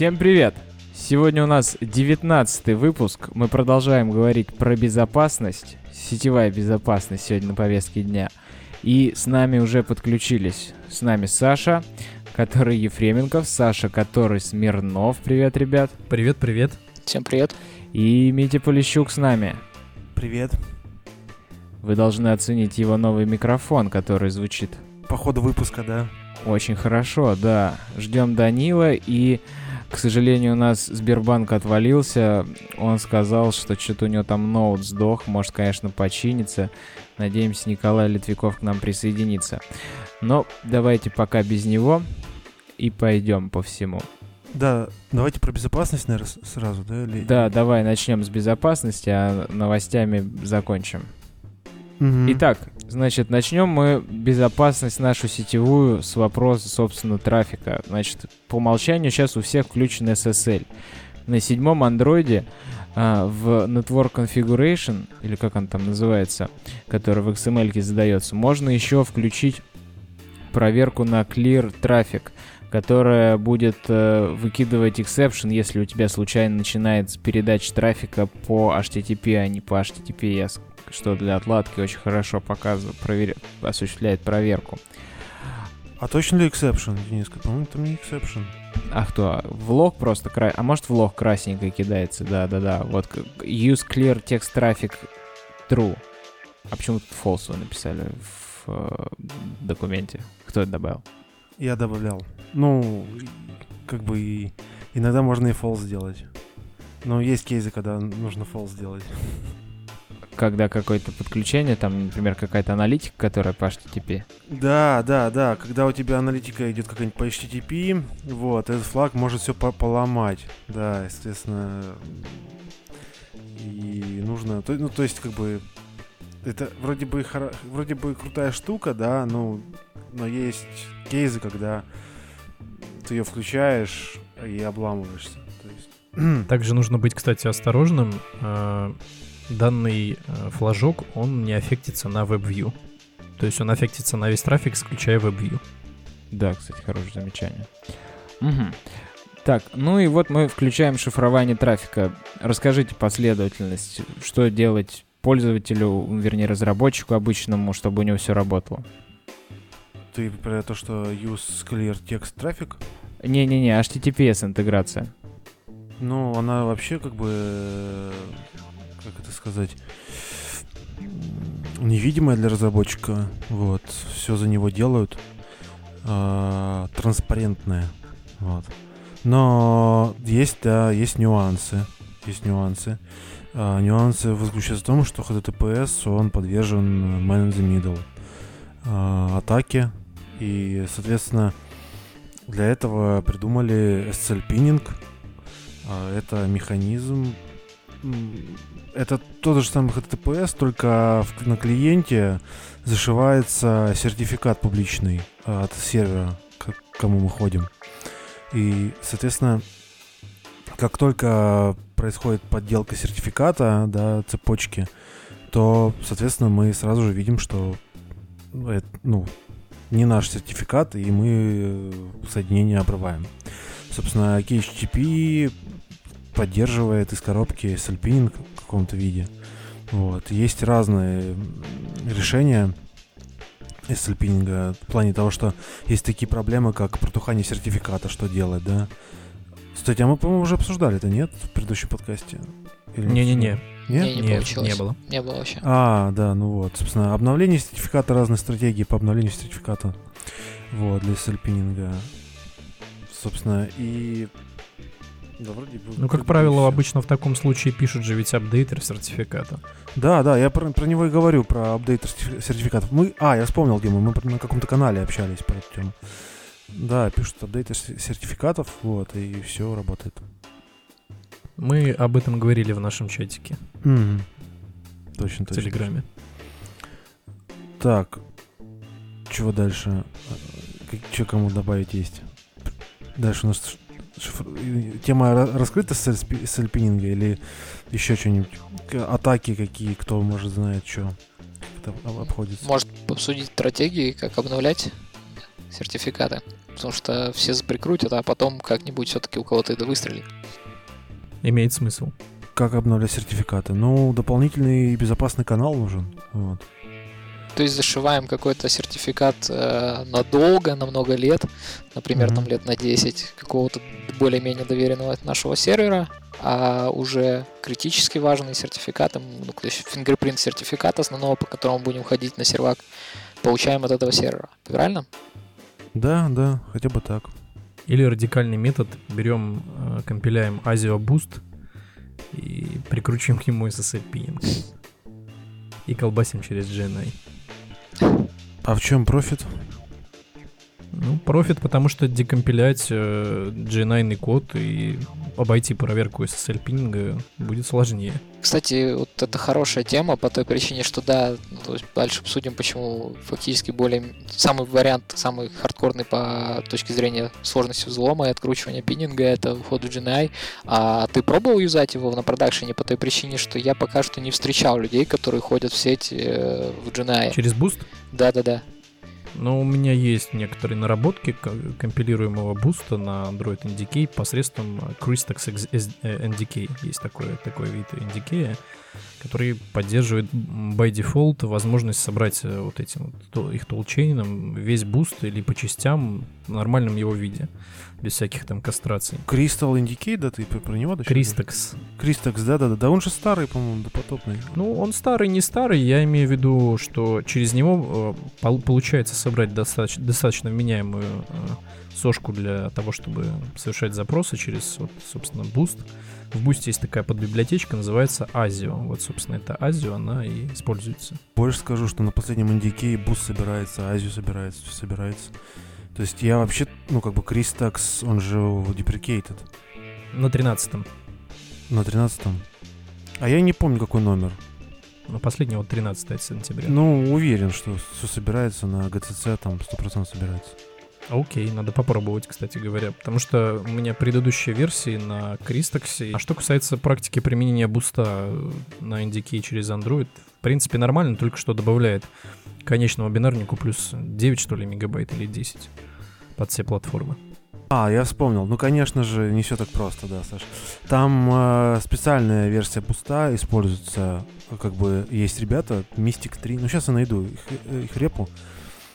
Всем привет! Сегодня у нас 19 выпуск. Мы продолжаем говорить про безопасность. Сетевая безопасность сегодня на повестке дня. И с нами уже подключились. С нами Саша, который Ефременков, Саша, который Смирнов. Привет, ребят. Привет, привет. Всем привет. И Митя Полищук с нами. Привет. Вы должны оценить его новый микрофон, который звучит По ходу выпуска, да. очень хорошо, да. Ждем Данила и к сожалению, у нас Сбербанк отвалился. Он сказал, что что-то у него там ноут сдох. Может, конечно, починится. Надеемся, Николай Литвиков к нам присоединится. Но давайте пока без него и пойдем по всему. Да, давайте про безопасность, наверное, сразу, да? Или... Да, давай начнем с безопасности, а новостями закончим. Мгм. Итак, значит, начнем мы безопасность нашу сетевую с вопроса, собственно, трафика. Значит, по умолчанию сейчас у всех включен SSL. На седьмом андроиде а, в Network Configuration, или как он там называется, который в XML задается, можно еще включить проверку на Clear Traffic, которая будет э, выкидывать exception, если у тебя случайно начинается передача трафика по HTTP, а не по HTTPS, что для отладки очень хорошо показывает, проверя- осуществляет проверку. А точно ли exception, Дениска? По-моему, там не exception. А кто? В лог просто кра... А может в лог красненько кидается, да-да-да. Вот use clear text traffic true. А почему тут false вы написали в э, документе? Кто это добавил? Я добавлял. Ну, как бы и иногда можно и false сделать. Но есть кейсы, когда нужно false сделать. Когда какое-то подключение, там, например, какая-то аналитика, которая по HTTP. Да, да, да. Когда у тебя аналитика идет какая-нибудь по HTTP, вот, этот флаг может все поломать. Да, естественно. И нужно... то- Ну, то есть, как бы... Это вроде бы, хоро- вроде бы крутая штука, да, ну, но есть кейсы, когда ты ее включаешь и обламываешься. Также нужно быть, кстати, осторожным. Данный э, флажок, он не аффектится на WebView. То есть он аффектится на весь трафик, исключая WebView. Да, кстати, хорошее замечание. Мгм. Так, ну и вот мы включаем шифрование трафика. Расскажите последовательность, что делать пользователю, вернее, разработчику обычному, чтобы у него все работало. Ты про то, что use clear text traffic, Не-не-не, HTTPS интеграция. Ну, она вообще как бы, э, как это сказать, невидимая для разработчика. Вот, все за него делают. а, транспарентная. Вот. Но есть, да, есть нюансы. Есть нюансы. А, нюансы заключаются в том, что HTTPS, он подвержен man in the middle а, атаке. И, соответственно, для этого придумали SSL-пининг. А, Это механизм. Это тот же самый HTTPS, только на клиенте зашивается сертификат публичный а, от сервера, к кому мы ходим. И, соответственно, как только происходит подделка сертификата, да, цепочки, то, соответственно, мы сразу же видим, что это, ну, не наш сертификат, и мы э, соединение обрываем. Собственно, KHTP поддерживает из коробки SLPing в каком-то виде. Вот. Есть разные решения SLPing в плане того, что есть такие проблемы, как протухание сертификата, что делать, да. Кстати, а мы, по-моему, уже обсуждали это, нет, в предыдущем подкасте? Не-не-не? Нет? Не, не нет, получилось. не было. Не было вообще. А, да, ну вот, собственно, обновление сертификата, разные стратегии по обновлению сертификата. Вот, для сальпининга. Собственно, и... Да, вроде бы... Ну, как правило, обычно в таком случае пишут же ведь апдейтер сертификата. Да, да, я про, про него и говорю, про апдейт сертифи- сертификатов. Мы... А, я вспомнил, где мы, мы на каком-то канале общались про эту тему. Да, пишут апдейты сер- сертификатов, вот, и все работает. Мы об этом говорили в нашем чатике Мгм. Точно, в точно. Телеграме. Так, чего дальше? Что кому добавить есть? Дальше у нас э, тема ра- раскрыта с с альпининга или еще что-нибудь? Атаки какие, кто может знает, что это об- обходится. Может обсудить стратегии, как обновлять сертификаты. потому что все прикрутят, а потом как-нибудь все-таки у кого-то это выстрелит. Имеет смысл. Как обновлять сертификаты? Ну, дополнительный безопасный канал нужен. Вот. То есть зашиваем какой-то сертификат э, надолго, на много лет, например, Мгм. там лет на 10 какого-то более-менее доверенного нашего сервера, а уже критически важные сертификаты, ну, то есть фингерпринт сертификат основного, по которому будем ходить на сервак, получаем от этого сервера. Правильно? Да, да, хотя бы так. Или радикальный метод. Берем, э, компиляем ASIO Boost и прикручиваем к нему SSL пининг. И колбасим через GNI. А в чем профит? Ну, профит, потому что декомпилять э, GNI код и обойти проверку SSL пининга будет сложнее. Кстати, вот это хорошая тема по той причине, что да, то есть дальше обсудим, почему фактически более самый вариант, самый хардкорный по точке зрения сложности взлома и откручивания пининга это вход в GNI. А ты пробовал юзать его на продакшене по той причине, что я пока что не встречал людей, которые ходят в сеть э, в GNI. Через Boost Да-да-да. Но у меня есть некоторые наработки ко- компилируемого буста на Android NDK посредством Cristax Ex- S- э, NDK. Есть такой, такой вид NDK, который поддерживает by default возможность собрать э, вот этим вот их toolchain-ом весь Boost или по частям в нормальном его виде, без всяких там кастраций. Crystax NDK, да, ты про, него? да, Crystax. Crystax, да-да-да. Да он же старый, по-моему, допотопный. Ну, он старый, не старый. Я имею в виду, что через него э, пол- получается собрать достаточно, достаточно вменяемую э, сошку для того, чтобы совершать запросы через, вот, собственно, Boost. В Boost есть такая подбиблиотечка, называется ASIO. Вот, собственно, это ASIO, она и используется. Больше скажу, что на последнем NDK Boost собирается, ASIO собирается, все собирается. То есть я вообще, ну, как бы Crystax, он же deprecated На 13-м. на 13-м. А я не помню, какой номер. На последний вот 13 сентября. Ну, уверен, что все собирается на GCC, там 100% собирается. Окей, надо попробовать, кстати говоря, потому что у меня предыдущие версии на Crystax-е. А что касается практики применения Boost-а на NDK через Android, в принципе нормально, только что добавляет конечному бинарнику плюс 9, что ли, мегабайт или 10 под все платформы. А, я вспомнил. Ну, конечно же, не все так просто, да, Саш. Там э, специальная версия Boost-а используется, как бы есть ребята, Mystic 3. Ну, сейчас я найду их, э, их репу.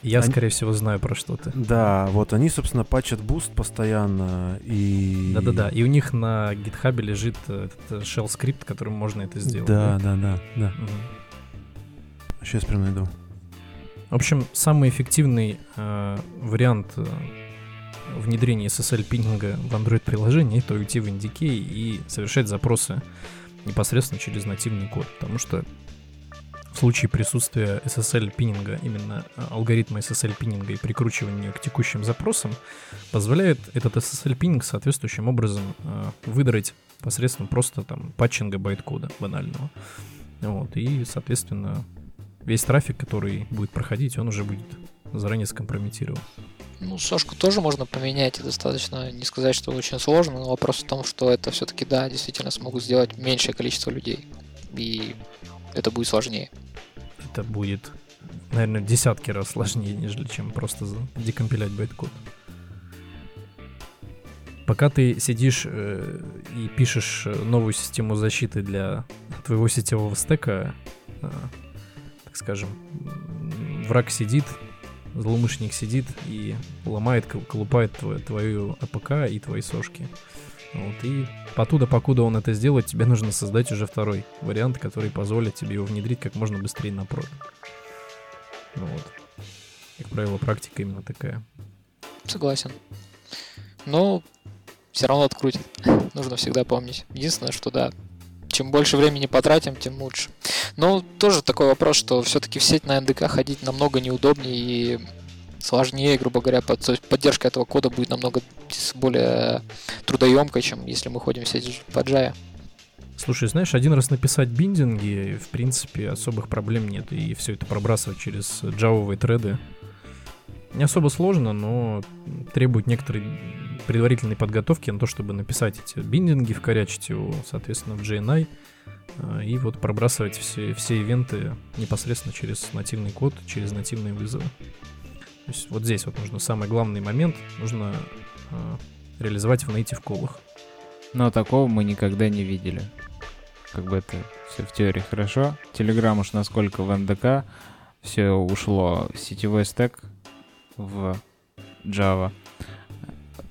Я, Они- скорее всего, знаю про что ты. Да, вот они, собственно, патчат Boost постоянно и... Да-да-да, и у них на GitHub-е лежит э, этот э, shell скрипт, которым можно это сделать. Да, да, да, да. Мгм. Сейчас прям найду. В общем, самый эффективный э, вариант э, внедрения SSL pinning-а в Android-приложение это уйти в NDK и совершать запросы непосредственно через нативный код, потому что в случае присутствия SSL пининга, именно э, алгоритма SSL пининга и прикручивания к текущим запросам, позволяет этот SSL пининг соответствующим образом э, выдрать посредством просто там патчинга байткода банального. Вот, и, соответственно, весь трафик, который будет проходить, он уже будет заранее скомпрометирован. Ну, сошку тоже можно поменять, и достаточно не сказать, что очень сложно, но вопрос в том, что это все-таки, да, действительно смогут сделать меньшее количество людей, и это будет сложнее. Это будет, наверное, в десятки раз сложнее, нежели чем просто декомпилять байткод. Пока ты сидишь э, и пишешь э, новую систему защиты для твоего сетевого стека, э, так скажем, враг сидит, злоумышленник сидит и ломает, кол- колупает твою, твою APK и твои сошки. Вот, и потуда, покуда он это сделает, тебе нужно создать уже второй вариант, который позволит тебе его внедрить как можно быстрее на прод. Ну вот. Как правило, практика именно такая. Согласен. Но все равно открутит. Нужно всегда помнить. Единственное, что да, чем больше времени потратим, тем лучше. Но тоже такой вопрос, что все-таки в сеть на НДК ходить намного неудобнее и сложнее, грубо говоря, под- то есть поддержка этого кода будет намного более трудоемкой, чем если мы ходим в сеть по Java. Слушай, знаешь, один раз написать биндинги, в принципе, особых проблем нет. И все это пробрасывать через джавовые треды. Не особо сложно, но требует некоторой предварительной подготовки на то, чтобы написать эти биндинги, вкорячить его, соответственно, в GNI. э, И вот пробрасывать все, все ивенты непосредственно через нативный код, через нативные вызовы. То есть вот здесь вот нужно самый главный момент, нужно э, реализовать в native колах. Но такого мы никогда не видели. Как бы это все в теории хорошо. Telegram уж насколько в НДК все ушло. Сетевой стек в Java.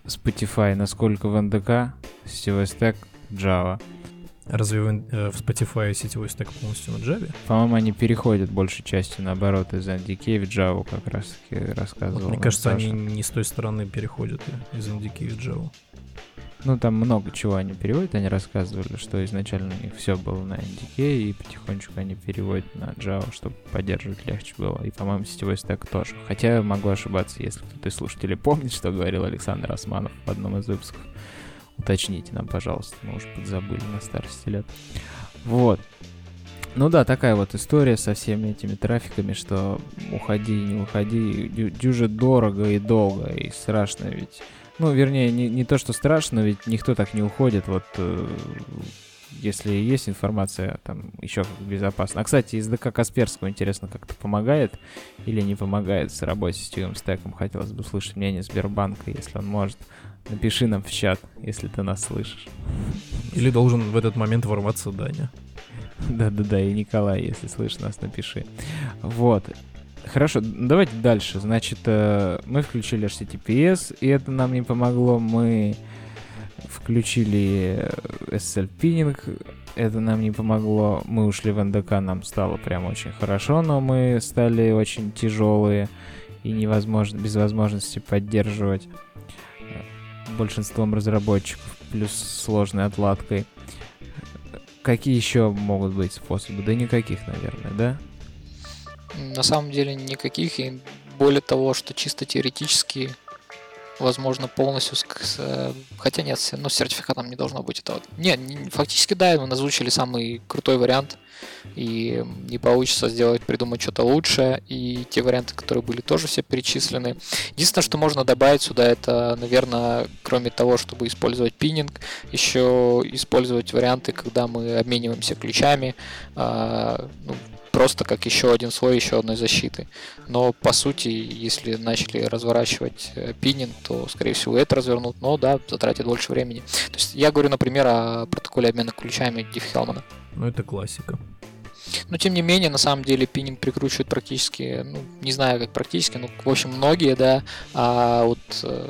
Spotify насколько в НДК, сетевой стек Java. Разве в, э, в Spotify сетевой стек полностью на Java? По-моему, они переходят большей частью наоборот из NDK в Java, как раз таки рассказывал. Вот, мне кажется, Саша. они не с той стороны переходят из NDK в Java. Ну, там много чего они переводят. Они рассказывали, что изначально у все было на NDK, и потихонечку они переводят на Java, чтобы поддерживать легче было. И, по-моему, сетевой стек тоже. Хотя могу ошибаться, если кто-то из слушателей помнит, что говорил Александр Османов в одном из выпусков. Уточните нам, пожалуйста, мы уже подзабыли на старости лет. Вот. Ну да, такая вот история со всеми этими трафиками, что уходи, не уходи, дю- дюже дорого и долго, и страшно ведь. Ну, вернее, не, не то, что страшно, ведь никто так не уходит, вот э, если есть информация, там еще безопасно. А, кстати, из ДК Касперского, интересно, как-то помогает или не помогает с работой с сетевым стеком? Хотелось бы услышать мнение Сбербанка, если он может. Напиши нам в чат, если ты нас слышишь. Или должен в этот момент ворваться Даня. Да-да-да, и Николай, если слышишь нас, напиши. Вот. Хорошо, давайте дальше. Значит, э, мы включили HTTPS, и это нам не помогло. Мы включили э, SSL пининг, это нам не помогло. Мы ушли в НДК, нам стало прям очень хорошо, но мы стали очень тяжелые и невозможно, без возможности поддерживать э, большинством разработчиков, плюс сложной отладкой. Какие еще могут быть способы? Да никаких, наверное, да? На самом деле никаких, и более того, что чисто теоретически возможно полностью, э, хотя нет, с- ну, с сертификатом не должно быть этого. Не, не- фактически да, мы озвучили самый крутой вариант, и не получится сделать, придумать что-то лучшее, и те варианты, которые были, тоже все перечислены. Единственное, что можно добавить сюда, это, наверное, кроме того, чтобы использовать пининг, еще использовать варианты, когда мы обмениваемся ключами, а, ну, просто как еще один слой еще одной защиты. Но по сути, если начали разворачивать э, пининг, то, скорее всего, это развернут, но да, затратит больше времени. То есть я говорю, например, о протоколе обмена ключами Дифф Хелмана. Ну, это классика. Но тем не менее, на самом деле, пининг прикручивают практически, ну, не знаю, как практически, ну, в общем, многие, да, а вот э,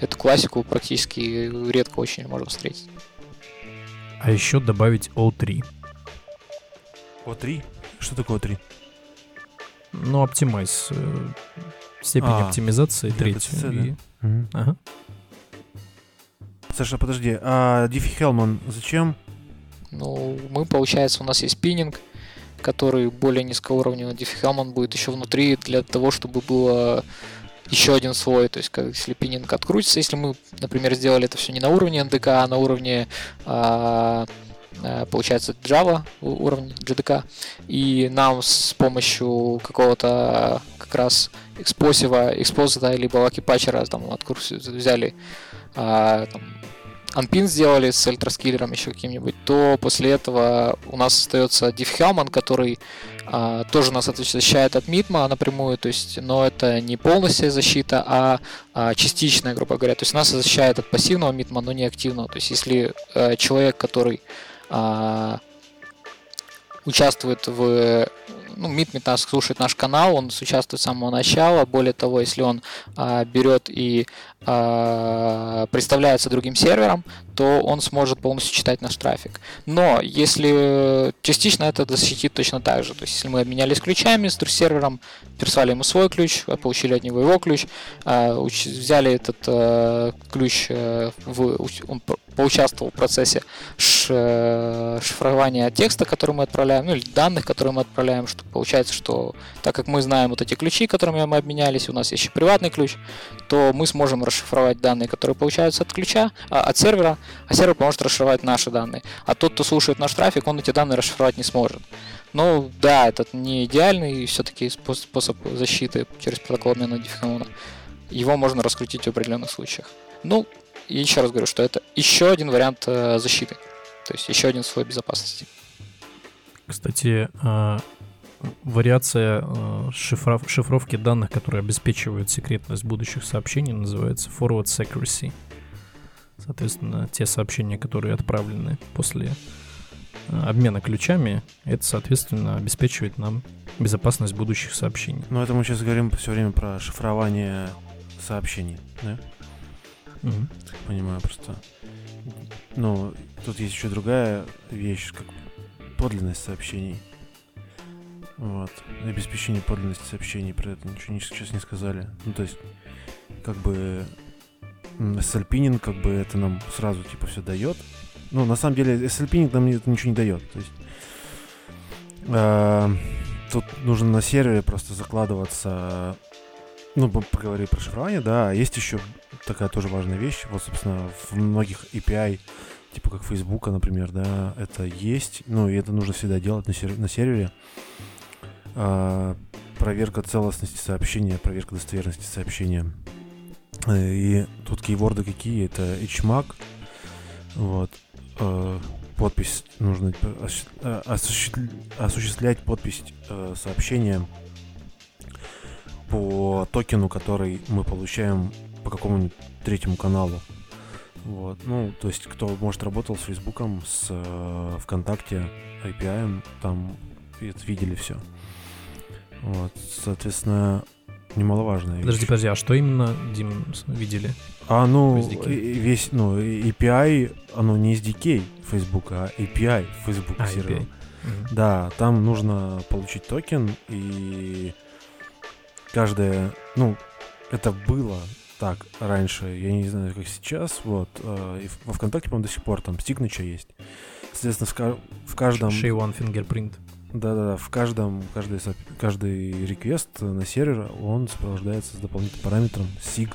эту классику практически редко очень можно встретить. А еще добавить O3. О3? Что такое О3? Ну, оптимайз. э, Степень А, оптимизации третью. TCC, и- да? Ага. Саша, подожди, а Диффи Хелман зачем? Ну, мы, получается, у нас есть пининг, который более низкоуровневый. Диффи Хелман будет еще внутри для того, чтобы было еще один слой. То есть, как, если пининг открутится, если мы, например, сделали это все не на уровне NDK, а на уровне а, получается Java уровень JDK, и нам с помощью какого-то как раз экспозива, экспозита либо лаки патчера там откру- взяли а, там, Unpin сделали с ультраскиллером еще каким-нибудь, то после этого у нас остается Hellman, который а, тоже нас от- защищает от митма напрямую, то есть, но это не полностью защита, а, а, частичная, грубо говоря. То есть нас защищает от пассивного митма, но не активного. То есть если э, человек, который а, участвует в ну, Митмит нас слушает наш канал, он участвует с самого начала. Более того, если он а, берет и представляется другим сервером, то он сможет полностью читать наш трафик. Но если частично это защитит точно так же. То есть, если мы обменялись ключами с сервером, прислали ему свой ключ, а получили от него его ключ, а, взяли этот э, ключ, э, в, он по- поучаствовал в процессе э, шифрования текста, который мы отправляем, ну или данных, которые мы отправляем, что получается, что так как мы знаем вот эти ключи, которыми мы обменялись, у нас есть еще приватный ключ, то мы сможем расшифровать данные, которые получаются от ключа, а, от сервера, а сервер поможет расшифровать наши данные. А тот, кто слушает наш трафик, он эти данные расшифровать не сможет. Ну да, это не идеальный все-таки способ защиты через протокол обмена дифферона. Его можно раскрутить в определенных случаях. Ну, и еще раз говорю, что это еще один вариант э, защиты. То есть еще один слой безопасности. Кстати, а, вариация э, шифров, шифровки данных, которые обеспечивают секретность будущих сообщений, называется forward secrecy. Соответственно, те сообщения, которые отправлены после э, обмена ключами, это, соответственно, обеспечивает нам безопасность будущих сообщений. Ну, это мы сейчас говорим все время про шифрование сообщений, да? Так понимаю, просто. Ну, тут есть еще другая вещь, как подлинность сообщений. Вот. Обеспечение подлинности сообщений, про это ничего не- сейчас не сказали. Ну, то есть, как бы SLPinning, как бы это нам сразу типа все дает. Ну, на самом деле, SLPinning нам это ничего не дает. То есть, а, тут нужно на сервере просто закладываться. Ну, поговорили про шифрование, да. А Есть еще такая тоже важная вещь. Вот, собственно, в многих API, типа как Facebook, например, да, это есть. Ну, и это нужно всегда делать на, сер- на сервере. А, проверка целостности сообщения, проверка достоверности сообщения. Э, И тут кейворды какие? Это HMAC. Вот. Э, Подпись нужно э, осуществ- осуществлять подпись сообщения по токену, который мы получаем по какому-нибудь третьему каналу. Вот. Ну, то есть, кто, может, работал с Фейсбуком, с ВКонтакте, API, там видели все. Вот, соответственно, немаловажная вещь. Подожди, подожди, а что именно, Дим, видели? А, ну, весь, ну, API, оно не SDK Facebook, а API Facebook А, сервера. API. Да, там нужно получить токен, и каждая, ну, это было так раньше, я не знаю, как сейчас, вот, э, и во ВКонтакте, по-моему, до сих пор там Signature есть. Соответственно, в, ка- в каждом... Shay One Fingerprint. Да-да-да, в каждом, каждый, каждый реквест на сервер, он сопровождается с дополнительным параметром SIG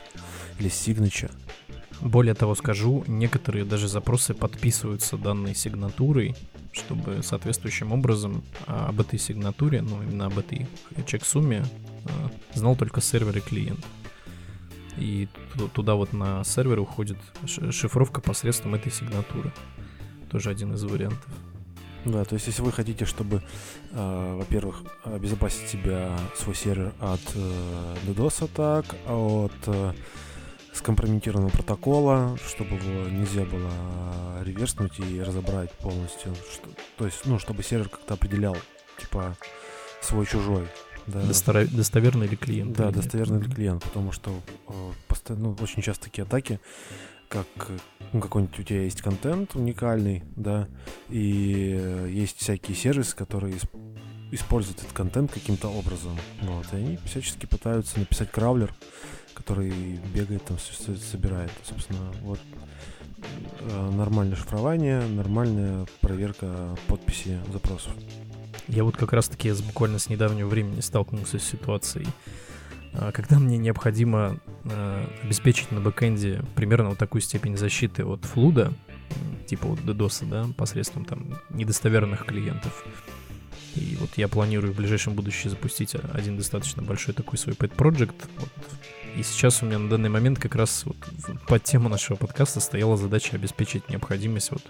или Signature. Более того скажу, некоторые даже запросы подписываются данной сигнатурой, чтобы соответствующим образом а, об этой сигнатуре, ну именно об этой чек-сумме а, знал только сервер и клиент. И ту- туда вот на сервер уходит шифровка посредством этой сигнатуры. Тоже один из вариантов. Да, то есть если вы хотите, чтобы, э, во-первых, обезопасить себя, свой сервер от э, DDoS атак, от э, скомпрометированного протокола, чтобы его нельзя было реверснуть и разобрать полностью. Что, то есть, ну, чтобы сервер как-то определял, типа, свой-чужой. Да. Достора- Достоверный ли клиент? Да, или нет. достоверный ли клиент, потому что э, постоянно, ну, очень часто такие атаки, как ну, какой-нибудь у тебя есть контент уникальный, да, и э, есть всякие сервисы, которые исп- используют этот контент каким-то образом, вот, и они всячески пытаются написать краулер, который бегает там, собирает, собственно, вот э, нормальное шифрование, нормальная проверка подписи запросов. Я вот как раз-таки буквально с недавнего времени столкнулся с ситуацией, когда мне необходимо а, обеспечить на бэкэнде примерно вот такую степень защиты от флуда, типа вот DDoS, да, посредством там недостоверных клиентов. И вот я планирую в ближайшем будущем запустить а, один достаточно большой такой свой pet project. Вот. И сейчас у меня на данный момент как раз вот под тему нашего подкаста стояла задача обеспечить необходимость вот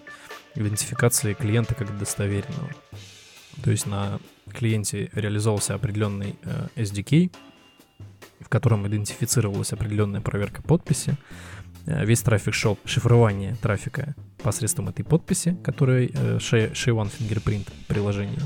идентификации клиента как достоверенного. То есть на клиенте реализовался определенный э, SDK, в котором идентифицировалась определенная проверка подписи. Э, Весь трафик шел шифрование трафика посредством этой подписи, которая э, SHA SHA One fingerprint приложение.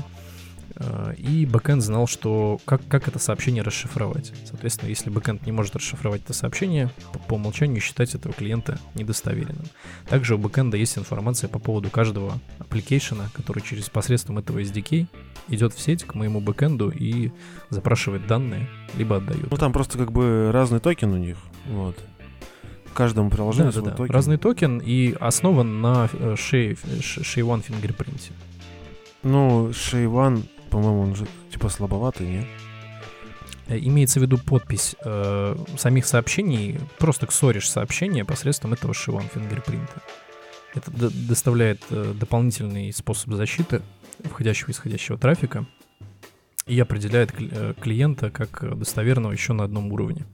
Э, И бэкэнд знал, что как, как это сообщение расшифровать. Соответственно, если бэкэнд не может расшифровать это сообщение, по, по умолчанию считать этого клиента недостоверенным. Также у бэкэнда есть информация по поводу каждого application-а, который через посредством этого SDK идет в сеть к моему бэкэнду и запрашивает данные, либо отдает. Ну, там просто как бы разный токен у них, вот. Каждому приложению да, да, свой да. токен. Разный токен и основан на SHA, SHA One fingerprint-е. Ну, SHA One, по-моему, он же типа слабоватый, не? Э, Имеется в виду подпись э, самих сообщений, просто ксоришь сообщение посредством этого One fingerprint-а. Это д- доставляет э, дополнительный способ защиты входящего и исходящего трафика и определяет кли- э, клиента как э, достоверного еще на одном уровне.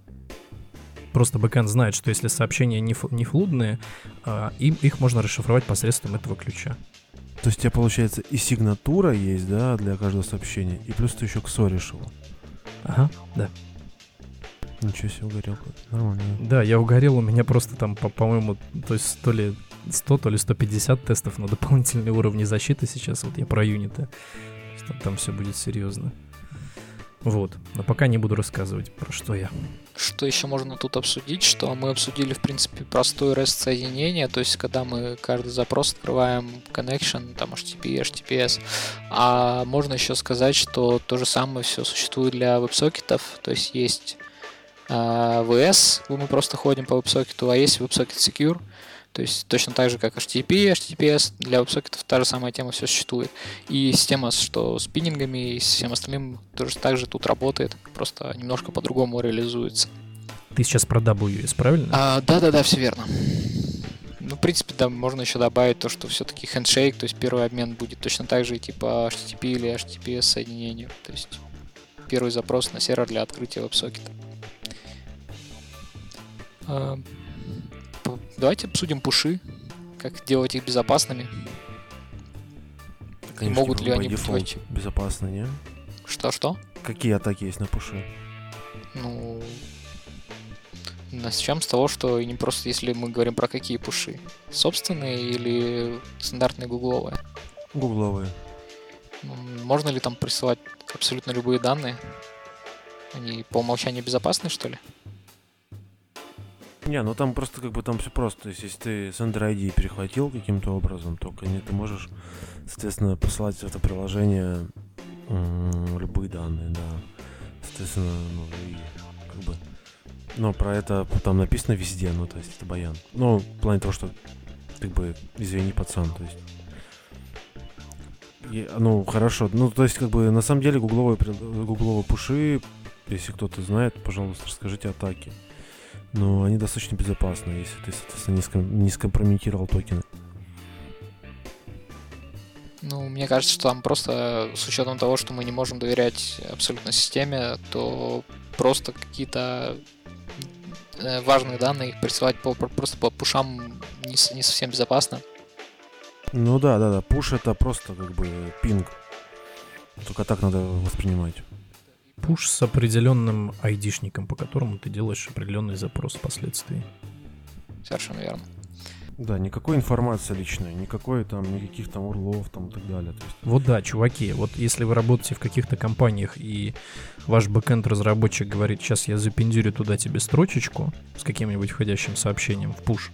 Просто бэкэнд знает, что если сообщения не, ф- не флудные, а, им, их можно расшифровать посредством этого ключа. То есть у тебя, получается, и сигнатура есть, да, для каждого сообщения, и плюс ты еще ксо решил. Ага, да. Ничего себе, угорел. Нормально. Да, я угорел, у меня просто там, по- по-моему, то есть то ли 100, то ли 150 тестов на дополнительные уровни защиты сейчас. Вот я про юниты. Что Там все будет серьезно. Вот. Но пока не буду рассказывать, про что я. Что еще можно тут обсудить? Что мы обсудили, в принципе, простое REST соединение, то есть когда мы каждый запрос открываем connection, там HTTP, HTTPS, а можно еще сказать, что то же самое все существует для веб-сокетов, то есть есть а, VS, мы просто ходим по веб-сокету, а есть WebSocket Secure, то есть точно так же, как HTTP, HTTPS, для веб-сокетов та же самая тема все существует. И система, что с пиннингами и с всем остальным тоже так же тут работает, просто немножко по-другому реализуется. Ты сейчас про WS, правильно? А, да-да-да, все верно. Ну, в принципе, да, можно еще добавить то, что все-таки хендшейк, то есть первый обмен будет точно так же идти по HTTP или HTTPS соединению. То есть первый запрос на сервер для открытия веб-сокета. Давайте обсудим пуши, как делать их безопасными. Ж, могут типа, ли они быть default вообще- безопасны, не? Что-что? Какие атаки есть на пуши? Ну, начнем с того, что не просто, если мы говорим про какие пуши. Собственные или стандартные гугловые. Гугловые. Ну, Можно ли там присылать абсолютно любые данные? Они по умолчанию безопасны, что ли? Не, ну там просто как бы там все просто. То есть, если ты с Android ID перехватил каким-то образом, то не ты можешь, соответственно, посылать в это приложение любые данные, да. Соответственно, ну и как бы. Но про это там написано везде, ну то есть это баян. Ну, в плане того, что как бы, извини, пацан, то есть. И, ну, хорошо. Ну, то есть, как бы, на самом деле, гугловые, гугловые пуши, если кто-то знает, пожалуйста, расскажите атаки. Но они достаточно безопасны, если ты, соответственно, не, ском- не скомпрометировал токены. Ну, мне кажется, что там просто с учетом того, что мы не можем доверять абсолютно системе, то просто какие-то э, важные данные их присылать по, просто по пушам не, не совсем безопасно. Ну да, да, да. Пуш это просто как бы пинг. Только так надо воспринимать. Пуш с определенным айдишником, по которому ты делаешь определенный запрос впоследствии. Совершенно верно. Да, никакой информации личной, никакой там, никаких там урлов там и так далее. То есть, Вот да, чуваки, вот если вы работаете в каких-то компаниях и ваш бэкенд разработчик говорит, сейчас я запендюрю туда тебе строчечку с каким-нибудь входящим сообщением в пуш,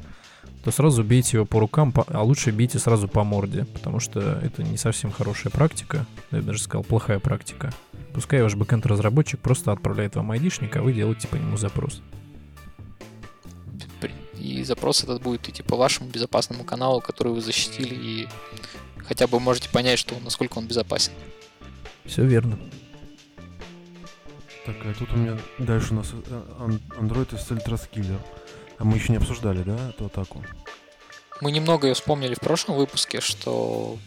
то сразу бейте его по рукам, а лучше бейте сразу по морде, потому что это не совсем хорошая практика, я бы даже сказал, плохая практика. Пускай ваш бэкенд разработчик просто отправляет вам айдишник, а вы делаете по нему запрос. И запрос этот будет идти по вашему безопасному каналу, который вы защитили, и хотя бы можете понять, что он- насколько он безопасен. Все верно. так, а тут у меня дальше у нас э, Android Trust Killer. А мы еще не обсуждали, да, эту атаку? Мы немного ее вспомнили в прошлом выпуске, что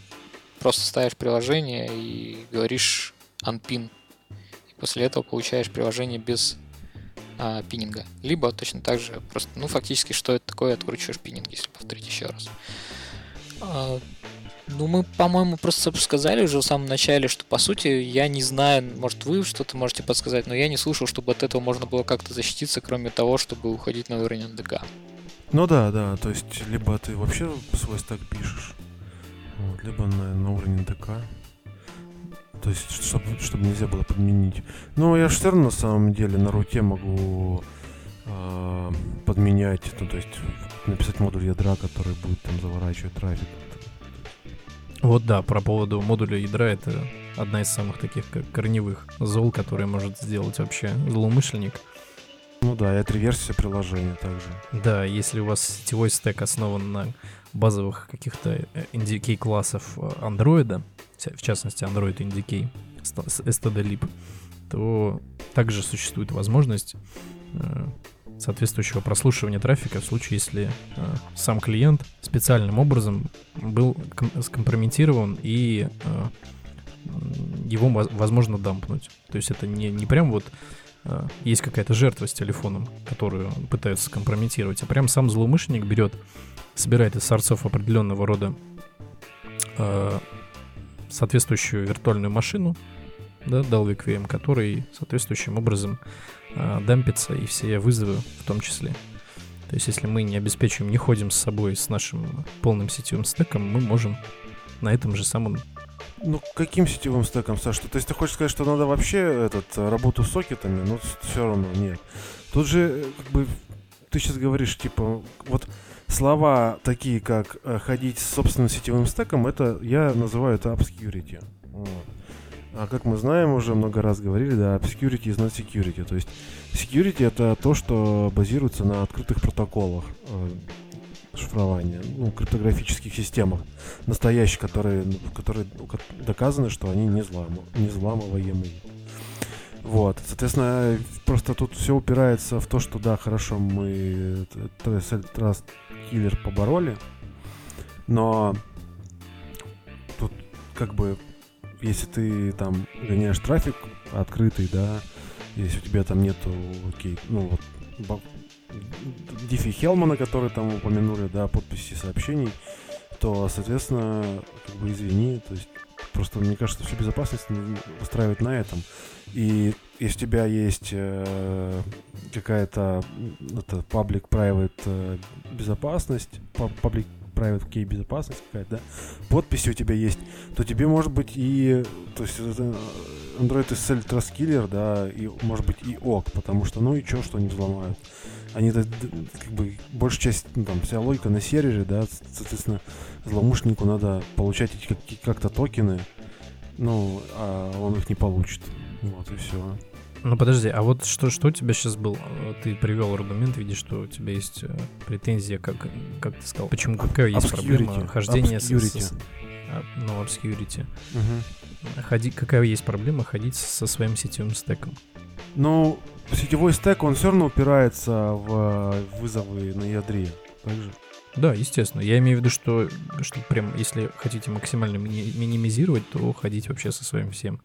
просто ставишь приложение и говоришь unpin. И после этого получаешь приложение без а, пиннинга. Либо точно так же просто, ну, фактически, что это такое, откручиваешь пиннинг, если повторить еще раз. А, ну, мы, по-моему, просто сказали уже в самом начале, что, по сути, я не знаю, может, вы что-то можете подсказать, но я не слышал, чтобы от этого можно было как-то защититься, кроме того, чтобы уходить на уровень НДК. Ну да, да, то есть либо ты вообще свой стек пишешь, вот, либо на, на уровне ДК. То есть, чтобы, чтобы нельзя было подменить. Но я же на самом деле на руте могу а, подменять, ну то есть написать модуль ядра, который будет там заворачивать трафик. Вот да, про поводу модуля ядра это одна из самых таких как корневых зол, которые может сделать вообще злоумышленник. Ну да, и отреверсия приложения также. Да, если у вас сетевой стек основан на базовых каких-то э, NDK классов андроида, в частности Android NDK stdlib, то также существует возможность э, соответствующего прослушивания трафика в случае, если э, сам клиент специальным образом был ком- скомпрометирован и э, его воз- возможно дампнуть. То есть это не, не прям вот э, есть какая-то жертва с телефоном, которую пытаются скомпрометировать, а прям сам злоумышленник берет, собирает из сорцов определенного рода э, соответствующую виртуальную машину, да, Dalvik VM, который соответствующим образом э, дампится и все вызовы в том числе. То есть, если мы не обеспечиваем, не ходим с собой с нашим полным сетевым стеком, мы можем на этом же самом Ну, каким сетевым стеком, Саш? То есть ты хочешь сказать, что надо вообще этот, э, работу с сокетами? Ну, все равно нет. Тут же, э, как бы, ты сейчас говоришь, типа, вот слова такие, как ходить с собственным сетевым стеком, это я называю это obscurity. Вот. А как мы знаем, уже много раз говорили, да, obscurity is not security. То есть security это то, что базируется на открытых протоколах э, шифрования, ну, криптографических системах настоящих, которые, ну, которые ну, доказано, что они не, взлам, не взламываемые. Вот, соответственно, просто тут все упирается в то, что да, хорошо, мы Trust Killer побороли, но тут как бы, если ты там гоняешь трафик открытый, да, если у тебя там нету, окей, ну вот, Диффи Хелмана, который там упомянули, да, подписи сообщений, то, соответственно, как бы извини, то есть просто мне кажется, всю безопасность нужно устраивать на этом. И если у тебя есть э, какая-то это public private э, безопасность, pu- public private key безопасность какая-то, да, подписи у тебя есть, то тебе может быть и, то есть это, Android SSL Trust да, и может быть и ок, потому что, ну и чё, что они взломают. Они как бы большая часть, ну, там, вся логика на сервере, да, соответственно, злоумышленнику надо получать эти как- как-то токены, ну, а он их не получит. Вот и все. Ну подожди, а вот что, что у тебя сейчас был? Ты привел аргумент, видишь, что у тебя есть э, претензия, как, как ты сказал, почему какая есть Obscurity. проблема хождения с- с- Obscurity. с- а, ну, obscurity. Ходи, какая есть проблема ходить со своим сетевым стеком? Ну, сетевой стек, он все равно упирается в вызовы на ядре. Также. Да, естественно. Я имею в виду, что, что прям, если хотите максимально мини- минимизировать, то ходить вообще со своим всем.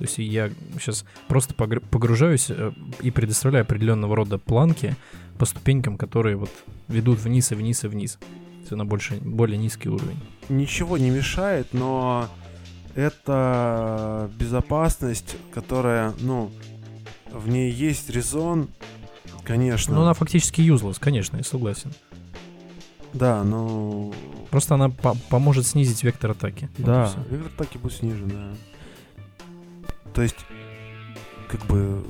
То есть я сейчас просто погр- погружаюсь э, и предоставляю определенного рода планки по ступенькам, которые вот ведут вниз и вниз и вниз. Есть на больше, более низкий уровень. Ничего не мешает, но это безопасность, которая, ну, в ней есть резон, конечно. Ну, она фактически useless, конечно, я согласен. Да, ну... Просто она по- поможет снизить вектор атаки. Вот Да, всё. вектор атаки будет снижен, да. То есть, как бы,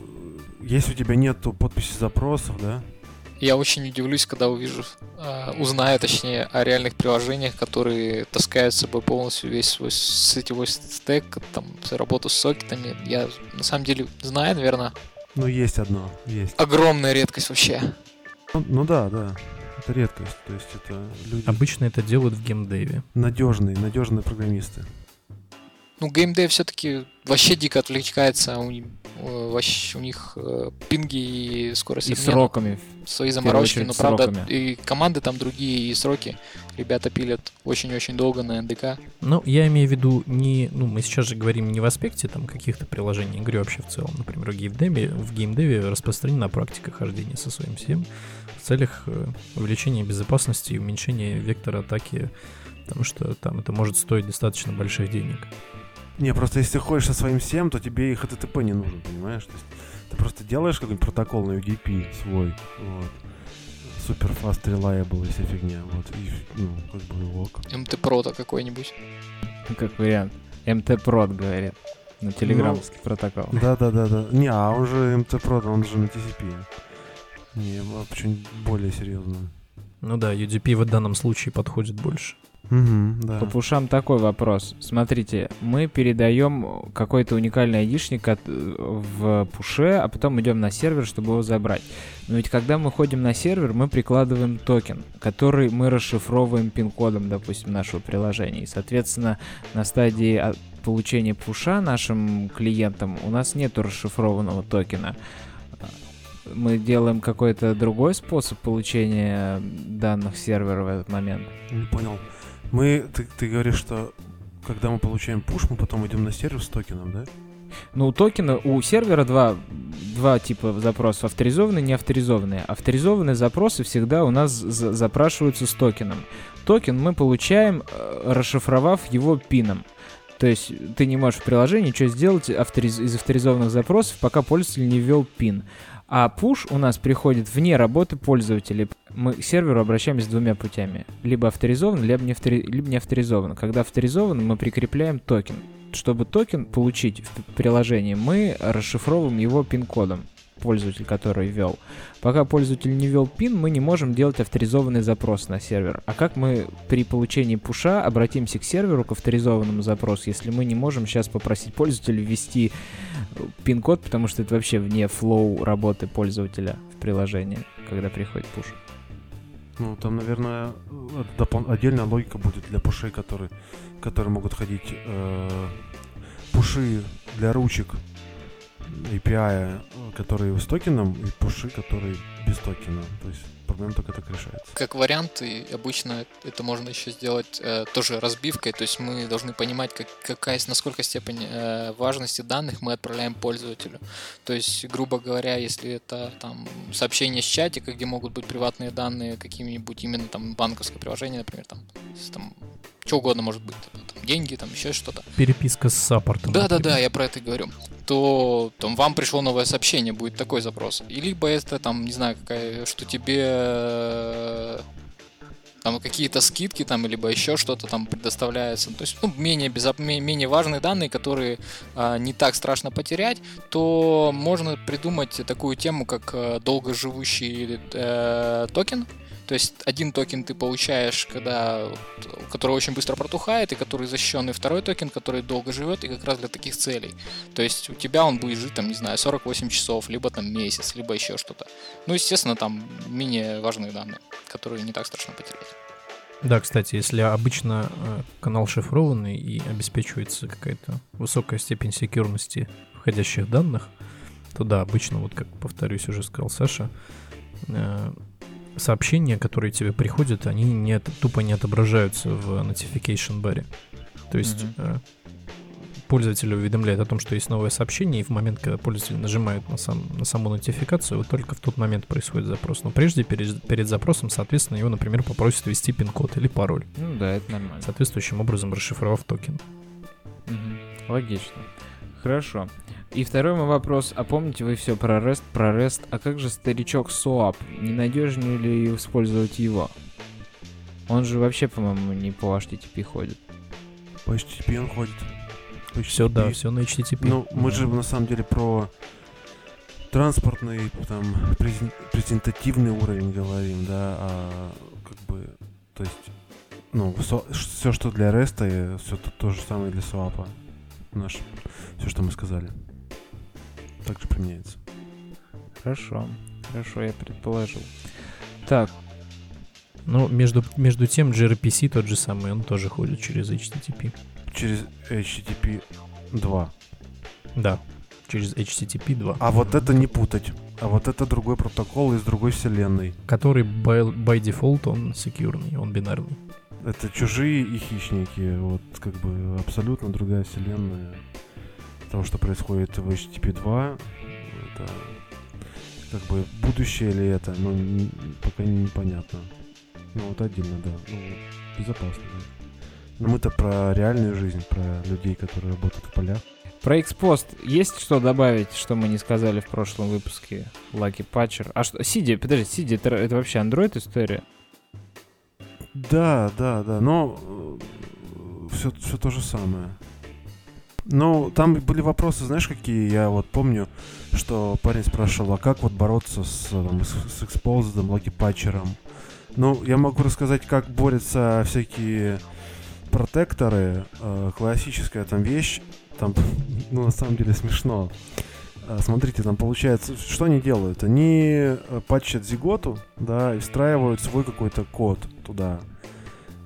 если у тебя нету подписи запросов, да, Я очень удивлюсь, когда увижу, а, узнаю, точнее, о реальных приложениях, которые таскают с собой полностью весь свой сетевой стек, там, работу с сокетами. Я на самом деле знаю, наверное, ну, есть одно, есть. огромная редкость вообще. Ну, ну да, да, это редкость, то есть это люди Обычно это делают в геймдеве. надежные, надежные программисты. Ну, геймдев все-таки вообще дико отвлекается, у, них- э, вообще, у них э, пинги и скорость И обмена, сроками. свои заморочки, но с правда сроками. и команды там другие, и сроки. Ребята пилят очень-очень долго на НДК. Ну, я имею в виду не... Ну, мы сейчас же говорим не в аспекте там каких-то приложений, говорю вообще в целом. Например, в геймдеве, в геймдеве распространена практика хождения со своим всем в целях э, увеличения безопасности и уменьшения вектора атаки, потому что там это может стоить достаточно больших денег. Не, просто если ты ходишь со своим всем, то тебе и HTTP не нужен, понимаешь? То есть ты просто делаешь какой-нибудь протокол на UDP свой, вот. Супер fast reliable и вся фигня, вот. И, ну, как бы ок. МТ-прота какой-нибудь. Как вариант. МТ-прод, говорят. На телеграммский протокол. Да-да-да-да. Не, а он же МТ Pro, он же на TCP. Не, а почему более серьезно. Ну да, UDP в данном случае подходит больше. Угу, да. По пушам такой вопрос. Смотрите, мы передаем какой-то уникальный айдишник от- в пуше, а потом идем на сервер, чтобы его забрать. Но ведь когда мы ходим на сервер, мы прикладываем токен, который мы расшифровываем пин-кодом, допустим, нашего приложения. И, соответственно, на стадии от- получения пуша нашим клиентам у нас нет расшифрованного токена. Мы делаем какой-то другой способ получения данных сервера в этот момент. Не понял. Мы, ты, ты говоришь, что когда мы получаем пуш, мы потом идем на сервер с токеном, да? Ну, у токена, у сервера два, два типа запросов. Авторизованные и неавторизованные. Авторизованные запросы всегда у нас за- запрашиваются с токеном. Токен мы получаем, э, расшифровав его пином. То есть ты не можешь в приложении ничего сделать авториз- из авторизованных запросов, пока пользователь не ввел пин. А push у нас приходит вне работы пользователей. Мы к серверу обращаемся двумя путями. Либо авторизован, либо не, автори- либо не авторизован. Когда авторизован, мы прикрепляем токен. Чтобы токен получить в приложении, мы расшифровываем его пин-кодом пользователь, который ввел. Пока пользователь не ввел пин, мы не можем делать авторизованный запрос на сервер. А как мы при получении пуша обратимся к серверу, к авторизованному запросу, если мы не можем сейчас попросить пользователя ввести э, пин-код, потому что это вообще вне флоу работы пользователя в приложении, когда приходит пуш. Ну, там, наверное, э, отдельная логика будет для пушей, которые, которые могут ходить. э, пуши для ручек API, которые с токеном, и пуши, которые без токена. То есть проблема только так решается. Как вариант, и обычно это можно еще сделать э, тоже разбивкой, то есть мы должны понимать, как, какая, насколько степень э, важности данных мы отправляем пользователю. То есть, грубо говоря, если это там сообщение с чатика, где могут быть приватные данные, какими-нибудь именно там банковское приложение, например, там, там что угодно может быть, там, деньги, там еще что-то. Переписка с саппортом. Да, да, например. да, я про это и говорю. То там вам пришло новое сообщение, будет такой запрос. И либо это там, не знаю, какая, что тебе э, там какие-то скидки там, либо еще что-то там предоставляется. То есть, ну, менее, безо... ме- менее важные данные, которые а, не так страшно потерять, то можно придумать такую тему, как э, долгоживущий э, токен. То есть один токен ты получаешь, когда который очень быстро протухает, и который защищенный второй токен, который долго живет, и как раз для таких целей. То есть у тебя он будет жить, там, не знаю, 48 часов, либо там месяц, либо еще что-то. Ну, естественно, там менее важные данные, которые не так страшно потерять. Да, кстати, если обычно э, канал шифрованный и обеспечивается какая-то высокая степень секьюрности входящих данных, то да, обычно, вот как, повторюсь, уже сказал Саша, э, сообщения, которые тебе приходят, они не, тупо не отображаются в notification баре. То есть Мгм. э, пользователя уведомляет о том, что есть новое сообщение, и в момент, когда пользователь нажимает на, сам, на саму нотификацию, вот только в тот момент происходит запрос. Но прежде, перед, перед запросом, соответственно, его, например, попросят ввести пин-код или пароль Ну да, это нормально. соответствующим образом расшифровав токен. Мгм. Логично. Хорошо. И второй мой вопрос. А помните вы все про REST, про REST, а как же старичок SOAP? Не надежнее ли использовать его? Он же вообще, по-моему, не по HTTP ходит. По HTTP он ходит. По Все, да, HTTP. все на HTTP. Ну, мы же на самом деле про транспортный, там, презен- презентативный уровень говорим, да, а как бы, то есть, ну, все, что для REST, все то, то же самое для свапа. Наш, все, что мы сказали. Также применяется. Хорошо. Хорошо, я предположил. Так, Ну, между, между тем, gRPC тот же самый, он тоже ходит через HTTP. Через HTTP 2. Да, через HTTP 2. А вот это не путать. А вот это другой протокол из другой вселенной. Который by, by default, он секьюрный, он бинарный. Это чужие и хищники. Вот как бы абсолютно другая вселенная того, что происходит в HTTP 2. Это как бы будущее ли это, ну, н- пока непонятно. Ну, вот отдельно, да. Ну, безопасно, да. Но мы-то про реальную жизнь, про людей, которые работают в полях. про Xpost есть что добавить, что мы не сказали в прошлом выпуске Lucky Patcher? А что, Сиди, подожди, Сиди, это, это вообще Android история? Да, да, да, но все, все то же самое. Ну, там были вопросы, знаешь, какие я вот помню, что парень спрашивал, а как вот бороться с, там, с, с Exposed, логи-патчером? Ну, я могу рассказать, как борются всякие протекторы. Э, классическая там вещь, там, ну, на самом деле смешно. Э, Смотрите, там получается, что они делают? Они э, патчат зиготу, да, и встраивают свой какой-то код туда.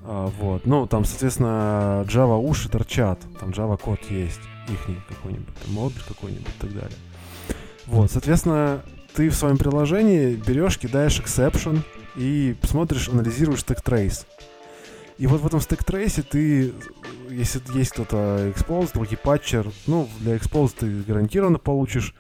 А, вот. Ну, там, соответственно, Java уши торчат. Там Java код есть. Ихний какой-нибудь, там модуль какой-нибудь и так далее. Вот, соответственно, ты в своем приложении берешь, кидаешь exception и смотришь, анализируешь stack trace. И вот в этом trace ты если есть кто-то Expose, другие патчер, ну, для Expose ты гарантированно получишь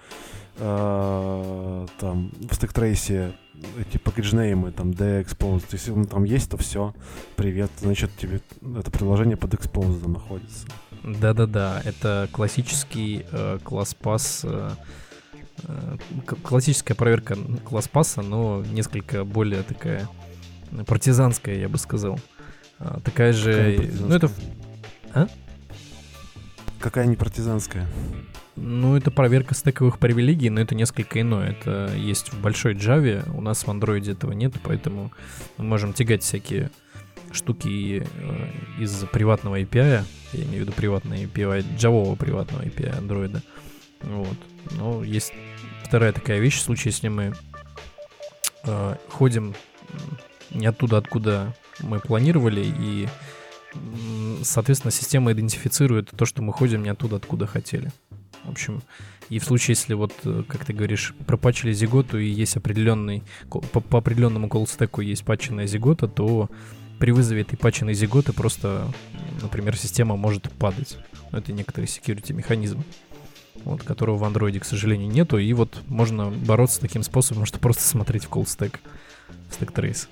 э, там в стектрейсе эти пакетжнеймы, там, D-Expose. Если он там есть, то все, привет, значит, тебе это приложение под Expose находится. Да-да-да, это классический э, класс-пас, э, э, классическая проверка класс-паса, но несколько более такая партизанская, я бы сказал. А, такая же... Ну, это... А? Какая не партизанская? Ну, это проверка стековых привилегий, но это несколько иное. Это есть в большой Java, у нас в Android этого нет, поэтому мы можем тягать всякие штуки э, из приватного API, я имею в виду приватный API, Java приватного API Android. Вот. Но есть вторая такая вещь, в случае, если мы э, ходим не оттуда, откуда мы планировали, и, соответственно, система идентифицирует то, что мы ходим не оттуда, откуда хотели. В общем, и в случае, если вот, э, как ты говоришь, пропачили зиготу и есть определенный, по, по определенному колл-стеку есть патченная зигота, то при вызове этой патченной зиготы просто, например, система может падать. Это некоторый security механизм, вот, которого в андроиде, к сожалению, нету. И вот можно бороться таким способом, что просто смотреть в колл-стек, стек трейс.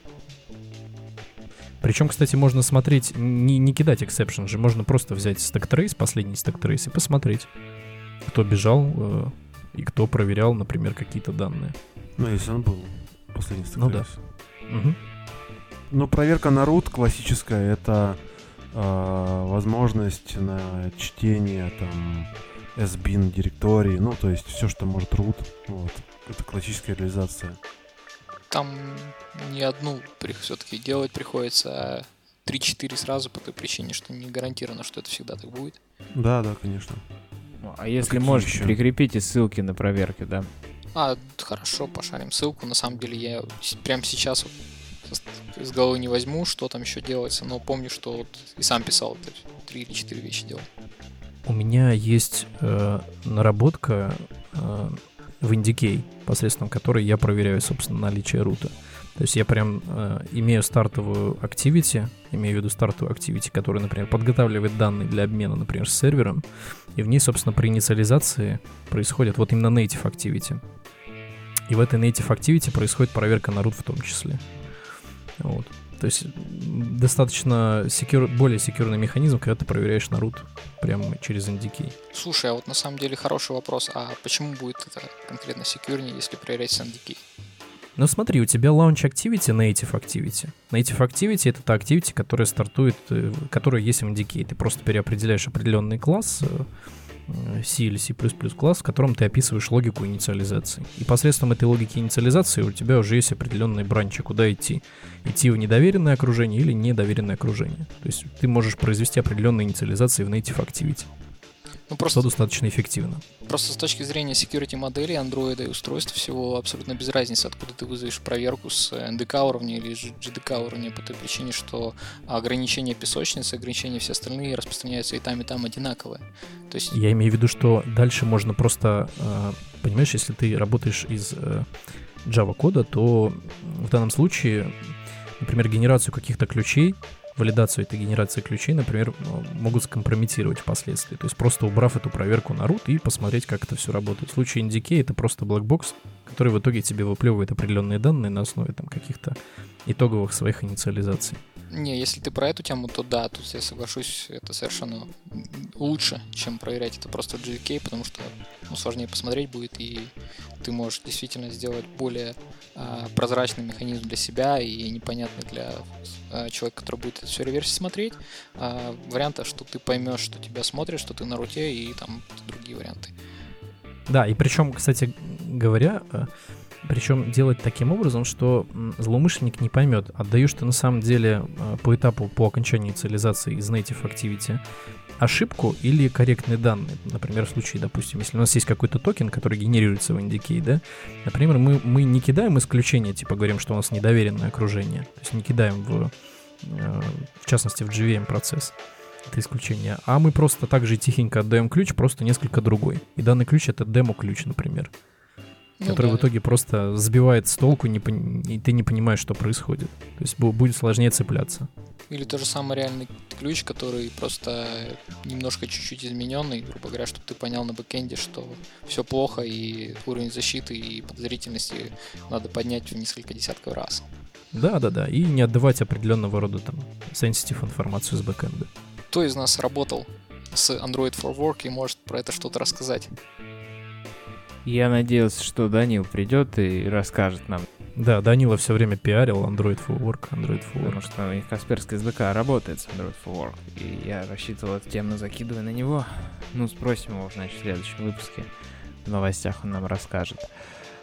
Причем, кстати, можно смотреть, не, не кидать exception же, можно просто взять стек трейс, последний стек трейс и посмотреть кто бежал э, и кто проверял, например, какие-то данные. Ну, если он был последний Ну да. Угу. Ну, проверка на root классическая, это э, возможность на чтение там SBIN директории, ну, то есть все, что может root, вот. Это классическая реализация. Там не одну все-таки делать приходится, а 3-4 сразу по той причине, что не гарантировано, что это всегда так будет. Да, да, конечно. Ну, а если а можете, еще? прикрепите ссылки на проверки, да? А, хорошо, пошарим ссылку. На самом деле я прямо сейчас вот из головы не возьму, что там еще делается, но помню, что вот и сам писал это три или четыре вещи делал. У меня есть э, наработка э, в Indicate, посредством которой я проверяю, собственно, наличие рута. То есть я прям э, имею стартовую activity, имею в виду стартовую activity, которая, например, подготавливает данные для обмена, например, с сервером, и в ней, собственно, при инициализации происходит вот именно native activity. И в этой native activity происходит проверка на root в том числе. Вот. То есть достаточно секюр, более секьюрный механизм, когда ты проверяешь на root прямо через NDK. Слушай, а вот на самом деле хороший вопрос. А почему будет это конкретно секьюрнее, если проверять с NDK? Ну смотри, у тебя Launch Activity, Native Activity. Native Activity — это та activity, которая стартует, э, которая есть в NDK. Ты просто переопределяешь определенный класс, э, C или C++ класс, в котором ты описываешь логику инициализации. И посредством этой логики инициализации у тебя уже есть определенные бранчи, куда идти. Идти в недоверенное окружение или недоверенное окружение. То есть ты можешь произвести определенные инициализации в Native Activity. Ну, просто, что достаточно эффективно. Просто с точки зрения security модели Android и устройств всего абсолютно без разницы, откуда ты вызовешь проверку с NDK уровня или GDK уровня по той причине, что ограничения песочницы, ограничения все остальные распространяются и там, и там одинаковые. То есть... Я имею в виду, что дальше можно просто, э, понимаешь, если ты работаешь из э, Java кода, то в данном случае, например, генерацию каких-то ключей валидацию этой генерации ключей, например, могут скомпрометировать впоследствии. То есть просто убрав эту проверку на root и посмотреть, как это все работает. В случае NDK это просто blackbox, который в итоге тебе выплевывает определенные данные на основе там каких-то итоговых своих инициализаций. Не, если ты про эту тему, то да, тут я соглашусь, это совершенно лучше, чем проверять это просто в GDK, потому что ну, сложнее посмотреть будет, и ты можешь действительно сделать более а, прозрачный механизм для себя и непонятный для а, человека, который будет это все реверсии смотреть. А, варианта, что ты поймешь, что тебя смотрят, что ты на руте, и там другие варианты. Да, и причем, кстати говоря, э, причем делать таким образом, что злоумышленник не поймет, отдаешь ты на самом деле э, по этапу по окончании инициализации из Native Activity ошибку или корректные данные. Например, в случае, допустим, если у нас есть какой-то токен, который генерируется в NDK, да, например, мы, мы не кидаем исключение, типа говорим, что у нас недоверенное окружение, то есть не кидаем в, э, в частности, в JVM процесс это исключение, а мы просто также тихенько отдаем ключ, просто несколько другой. И данный ключ это демо-ключ, например. Ну который да. в итоге просто сбивает с толку, не пон- и ты не понимаешь, что происходит. То есть бу- будет сложнее цепляться. Или то же самый реальный ключ, который просто немножко чуть-чуть измененный, грубо говоря, чтобы ты понял на бэкэнде, что все плохо и уровень защиты и подозрительности надо поднять в несколько десятков раз. Да, да, да. И не отдавать определенного рода там sensitive информацию с бэкэнда. Кто из нас работал с Android for Work и может про это что-то рассказать? Я надеялся, что Данил придет и расскажет нам, Да, Данила все время пиарил Android for Work, Android for потому Work. что у них Касперский SDK работает с Android for Work, и я рассчитывал эту тему, закидывая на него. Ну, спросим его, значит, в следующем выпуске. В новостях он нам расскажет.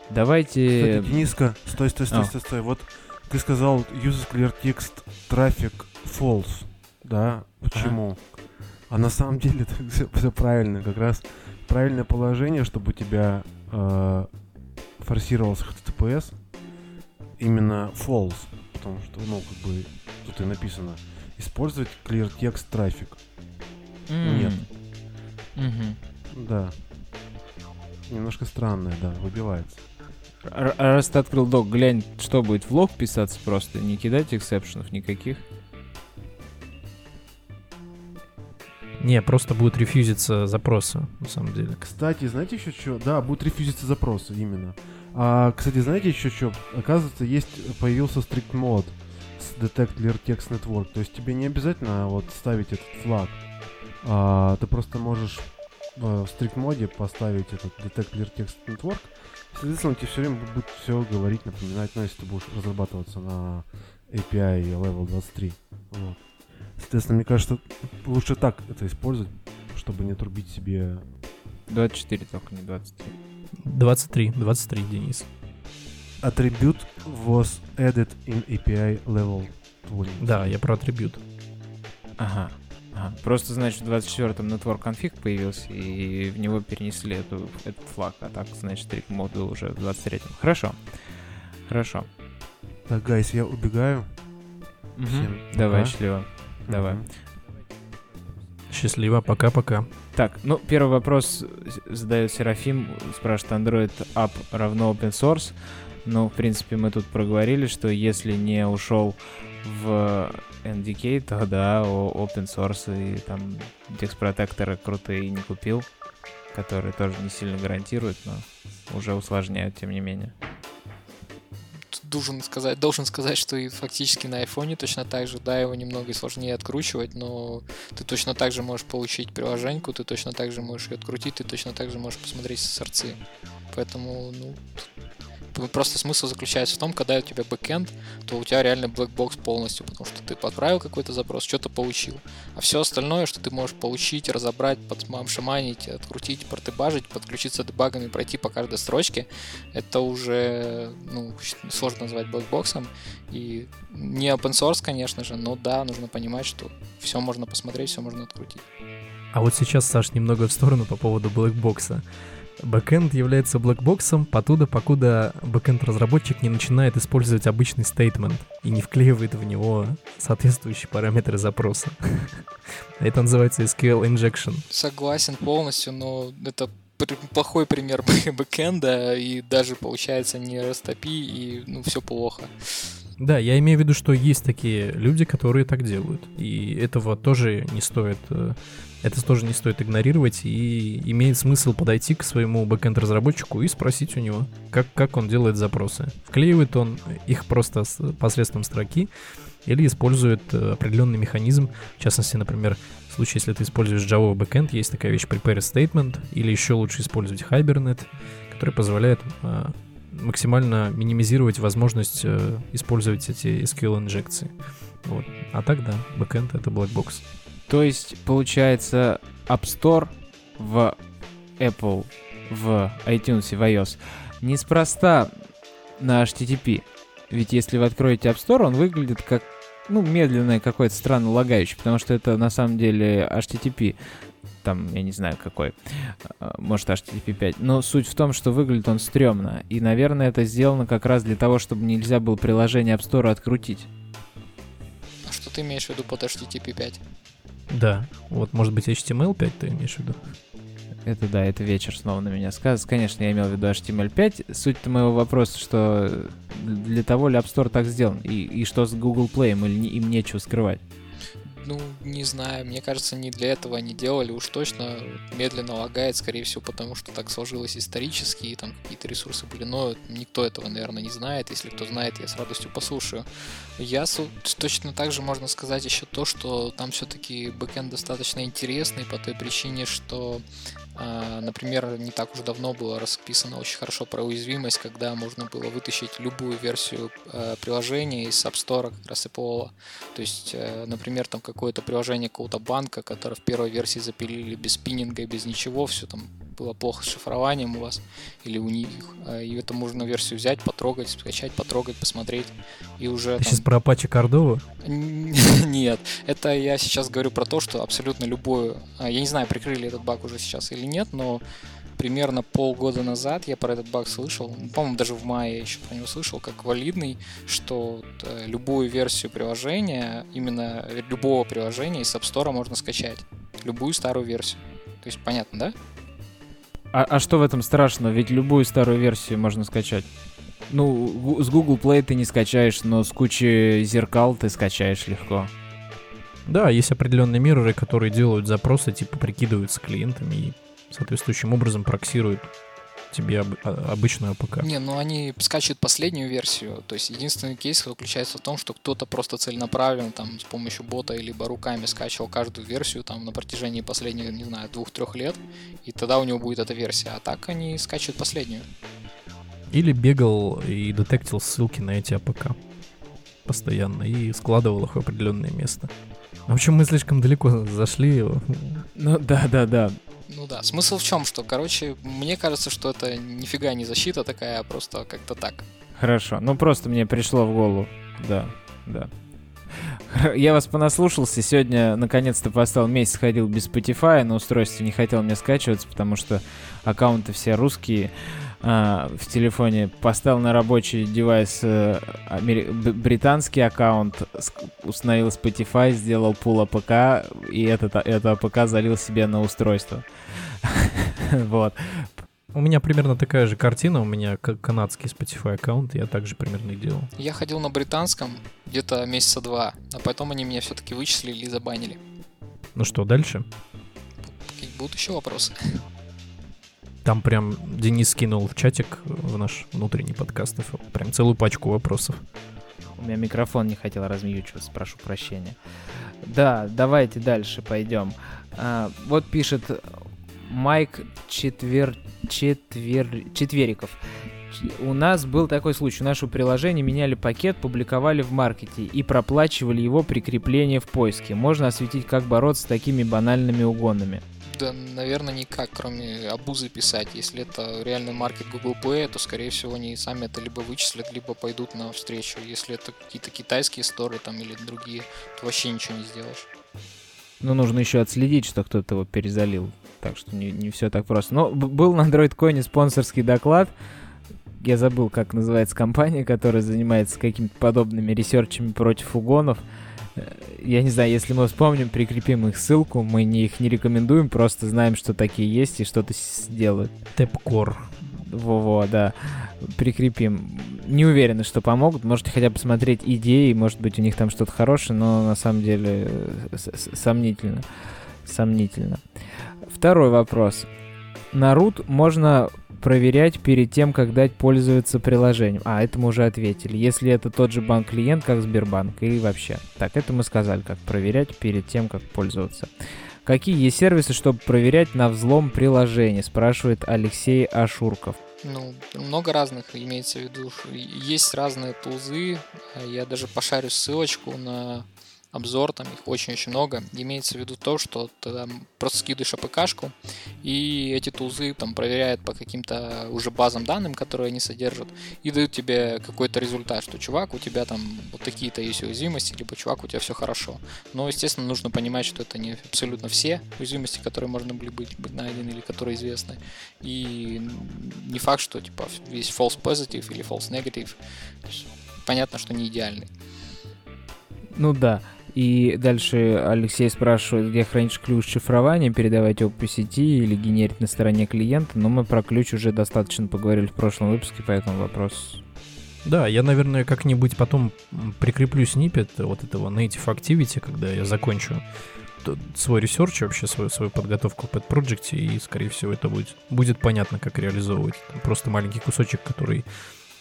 Давайте... Кстати, Дениска, стой, стой, стой, А. стой, стой. Вот ты сказал uses clear text traffic false. Да? Почему? А на самом деле это все, правильно. Как раз правильное положение, чтобы у тебя э, форсировался HTTPS, именно false. Потому что, ну, как бы, тут и написано, использовать clear text traffic. М. Нет. Мгм. Да. Немножко странное, да, выбивается. Раз ты открыл док, глянь, что будет в лог писаться просто, не кидать эксепшенов никаких. Не, просто будут рефьюзиться запросы, на самом деле. Кстати, знаете еще что? Да, будут рефьюзиться запросы, именно. А, кстати, знаете еще что? Оказывается, есть появился strict мод с Detect Clear Text Network. То есть тебе не обязательно вот ставить этот флаг. А, ты просто можешь в strict моде поставить этот Detect Clear Text Network. Соответственно, тебе все время будет все говорить, напоминать, ну, если ты будешь разрабатываться на API Level 23. Вот. Соответственно, мне кажется, лучше так это использовать, чтобы не трубить себе 24 только, не 23. 23, 23, Денис. Attribute was added in API level 20. Да, я про атрибют. Ага. ага. Просто, значит, в 24-м Network Config появился, и в него перенесли эту, этот флаг, а так, значит, strict мод был уже в 23-м. Хорошо. Хорошо. Так, гайс, я убегаю. Мгм. Всем Давай, пока. счастливо. Давай. Счастливо, пока-пока. Так, ну, первый вопрос задает Серафим, спрашивает, Android App равно open source? Ну, в принципе, мы тут проговорили, что если не ушел в NDK, то да, open source и там текст-протекторы крутые не купил, которые тоже не сильно гарантируют, но уже усложняют, тем не менее. Должен сказать, должен сказать, что и фактически на айфоне точно так же, да, его немного сложнее откручивать, но ты точно так же можешь получить приложеньку, ты точно так же можешь ее открутить, ты точно так же можешь посмотреть сорцы. Поэтому, ну, просто смысл заключается в том, когда у тебя бэкэнд, то у тебя реально black box полностью, потому что ты подправил какой-то запрос, что-то получил. А все остальное, что ты можешь получить, разобрать, подшаманить, открутить, продебажить, подключиться дебагами, пройти по каждой строчке, это уже ну, сложно назвать блэкбоксом. И не open source, конечно же, но да, нужно понимать, что все можно посмотреть, все можно открутить. А вот сейчас, Саш, немного в сторону по поводу блэкбокса. Бэкэнд является блэкбоксом потуда, покуда бэкэнд-разработчик не начинает использовать обычный statement и не вклеивает в него соответствующие параметры запроса. Это называется SQL injection. Согласен полностью, но это плохой пример бэ- бэкэнда, и даже получается не REST API, и ну все плохо. Да, я имею в виду, что есть такие люди, которые так делают. И этого тоже не стоит... Это тоже не стоит игнорировать, и имеет смысл подойти к своему бэкэнд-разработчику и спросить у него, как, как он делает запросы. Вклеивает он их просто с посредством строки или использует э, определенный механизм. В частности, например, в случае, если ты используешь Java backend, есть такая вещь prepare statement, или еще лучше использовать Hibernate, который позволяет э, максимально минимизировать возможность э, использовать эти SQL-инжекции. Вот. А так, да, бэкэнд — это blackbox. То есть, получается, App Store в Apple, в iTunes и в iOS неспроста на HTTP. Ведь если вы откроете App Store, он выглядит как, ну, медленное какое-то странно лагающее, потому что это на самом деле HTTP. Там, я не знаю какой, а, может HTTP 5. Но суть в том, что выглядит он стрёмно. И, наверное, это сделано как раз для того, чтобы нельзя было приложение App Store открутить. А что ты имеешь в виду под HTTP 5? Да, вот, может быть, HTML5 ты имеешь в виду? Это да, это вечер снова на меня сказывается. Конечно, я имел в виду HTML5. Суть моего вопроса, что для того ли App Store так сделан? И, и что с Google Play? Или им нечего скрывать? Ну, не знаю, мне кажется, не для этого они делали, уж точно медленно лагает, скорее всего, потому что так сложилось исторически, и там какие-то ресурсы были, но никто этого, наверное, не знает, если кто знает, я с радостью послушаю. Я точно так же можно сказать еще то, что там все-таки бэкэнд достаточно интересный по той причине, что Например, не так уж давно было расписано очень хорошо про уязвимость, когда можно было вытащить любую версию э, приложения из App Store, как раз Apple. То есть, э, например, там какое-то приложение какого-то банка, которое в первой версии запилили без спиннинга, без ничего, все там было плохо с шифрованием у вас или у них. А, и это можно версию взять, потрогать, скачать, потрогать, посмотреть. И уже... Там... сейчас про Apache Cordova? Нет, это я сейчас говорю про то, что абсолютно любую... А, я не знаю, прикрыли этот баг уже сейчас или нет, но примерно полгода назад я про этот баг слышал, по-моему, даже в мае я еще про него слышал, как валидный, что э, любую версию приложения, именно любого приложения из App Store можно скачать. Любую старую версию. То есть понятно, да? А, а что в этом страшного? Ведь любую старую версию можно скачать. Ну, с Google Play ты не скачаешь, но с кучей зеркал ты скачаешь легко. Да, есть определенные мирроры, которые делают запросы, типа прикидываются клиентами и соответствующим образом проксируют тебе об, а, обычную APK. Не, ну они скачивают последнюю версию. То есть единственный кейс заключается в том, что кто-то просто целенаправленно там с помощью бота либо руками скачивал каждую версию там на протяжении последних, не знаю, двух-трех лет, и тогда у него будет эта версия. А так они скачивают последнюю. Или бегал и детектил ссылки на эти APK постоянно и складывал их в определенное место. В общем, мы слишком далеко зашли. Ну да, да, да. Ну да, смысл в чем, что, короче, мне кажется, что это нифига не защита такая, а просто как-то так. Хорошо, ну просто мне пришло в голову, да, да. Я вас понаслушался, сегодня наконец-то поставил месяц ходил без Spotify, на устройстве не хотел мне скачиваться, потому что аккаунты все русские а, в телефоне. Поставил на рабочий девайс а, амери... британский аккаунт, установил Spotify, сделал pull APK, и этот, это APK залил себе на устройство. Вот. У меня примерно такая же картина, у меня канадский Spotify аккаунт, я также примерно и делал. Я ходил на британском где-то месяца два, а потом они меня все-таки вычислили и забанили. Ну что, дальше? Будут еще вопросы? Там прям Денис скинул в чатик в наш внутренний подкаст прям целую пачку вопросов. У меня микрофон не хотел размьючиваться, прошу прощения. Да, давайте дальше пойдем. А, вот пишет Майк Четвер... Четвер... Четвериков. У нас был такой случай. Наше приложение меняли пакет, публиковали в маркете и проплачивали его прикрепление в поиске. Можно осветить, как бороться с такими банальными угонами. Да, наверное, никак, кроме обузы писать. Если это реальный маркет Google Play, то, скорее всего, они сами это либо вычислят, либо пойдут на встречу. Если это какие-то китайские сторы там или другие, то вообще ничего не сделаешь. Ну, нужно еще отследить, что кто-то его перезалил. Так что не, не все так просто. Но был на Android Coin спонсорский доклад. Я забыл, как называется компания, которая занимается какими-то подобными ресерчами против угонов. Я не знаю, если мы вспомним, прикрепим их ссылку. Мы не, их не рекомендуем, просто знаем, что такие есть и что-то сделают. Тэпкор. Во-во, да. Прикрепим. Не уверены, что помогут. Можете хотя бы посмотреть идеи, может быть, у них там что-то хорошее, но на самом деле э, сомнительно. Сомнительно. Второй вопрос. На root можно проверять перед тем, как дать пользоваться приложением. А, это мы уже ответили. Если это тот же банк-клиент, как Сбербанк, или вообще. Так, это мы сказали, как проверять перед тем, как пользоваться. Какие есть сервисы, чтобы проверять на взлом приложение, спрашивает Алексей Ашурков. Ну, много разных имеется в виду. Есть разные тулзы. Я даже пошарю ссылочку на обзор, там их очень-очень много. Имеется в виду то, что ты там просто скидываешь АПКшку, и эти тулзы там проверяют по каким-то уже базам данным, которые они содержат, и дают тебе какой-то результат, что чувак, у тебя там вот такие-то есть уязвимости, либо чувак, у тебя все хорошо. Но, естественно, нужно понимать, что это не абсолютно все уязвимости, которые можно были быть, быть найдены или которые известны. И не факт, что типа весь false positive или false negative. Понятно, что не идеальный. Ну да. И дальше Алексей спрашивает, где хранишь ключ шифрования, передавать его по сети или генерить на стороне клиента. Но мы про ключ уже достаточно поговорили в прошлом выпуске, поэтому вопрос... Да, я, наверное, как-нибудь потом прикреплю снипет вот этого Native Activity, когда я закончу свой ресерч, вообще свою, свою подготовку в Pet Project, и, скорее всего, это будет, будет понятно, как реализовывать. Просто маленький кусочек, который,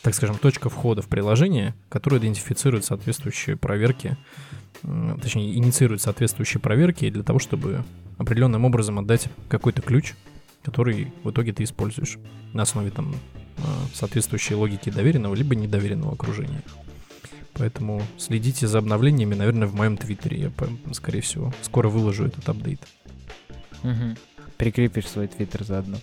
так скажем, точка входа в приложение, который идентифицирует соответствующие проверки, точнее, инициирует соответствующие проверки для того, чтобы определенным образом отдать какой-то ключ, который в итоге ты используешь на основе там а, соответствующей логики доверенного либо недоверенного окружения. Поэтому следите за обновлениями, наверное, в моем твиттере. Я, скорее всего, скоро выложу этот апдейт. Угу. Прикрепишь свой твиттер заодно.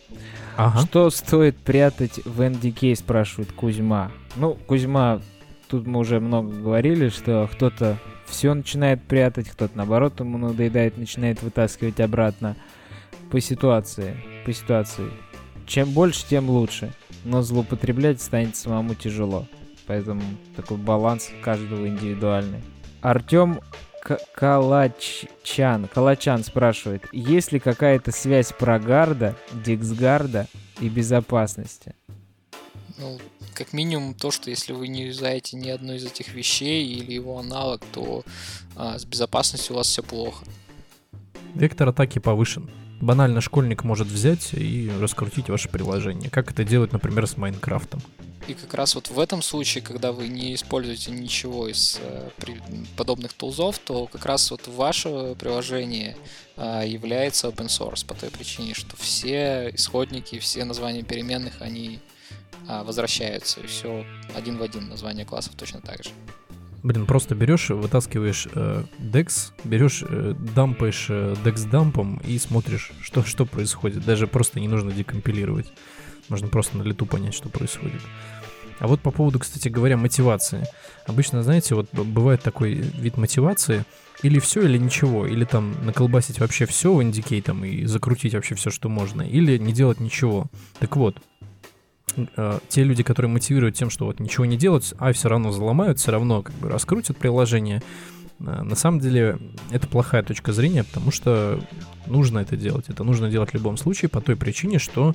Ага. Что стоит прятать в NDK, спрашивает Кузьма. Ну, Кузьма, тут мы уже много говорили, что кто-то все начинает прятать, кто-то наоборот ему надоедает, начинает вытаскивать обратно. По ситуации, по ситуации. Чем больше, тем лучше. Но злоупотреблять станет самому тяжело. Поэтому такой баланс каждого индивидуальный. Артем Калачан, Калачан спрашивает, есть ли какая-то связь прогарда, диксгарда и безопасности? Ну, как минимум то, что если вы не юзаете ни одну из этих вещей или его аналог, то а, с безопасностью у вас все плохо. Вектор атаки повышен. Банально школьник может взять и раскрутить ваше приложение. Как это делать, например, с Майнкрафтом. И как раз вот в этом случае, когда вы не используете ничего из э, подобных тулзов, то как раз вот ваше приложение э, является open source по той причине, что все исходники, все названия переменных, они э, возвращаются, и все один в один название классов точно так же. Блин, просто берешь, вытаскиваешь э, DEX, берешь, э, дампаешь э, DEX дампом и смотришь, что, что происходит. Даже просто не нужно декомпилировать. Можно просто на лету понять, что происходит. А вот по поводу, кстати говоря, мотивации. Обычно, знаете, вот бывает такой вид мотивации, или все, или ничего, или там наколбасить вообще все в индикей и закрутить вообще все, что можно, или не делать ничего. Так вот, э, те люди, которые мотивируют тем, что вот ничего не делать, а все равно заломают, все равно как бы раскрутят приложение, э, на самом деле это плохая точка зрения, потому что нужно это делать. Это нужно делать в любом случае по той причине, что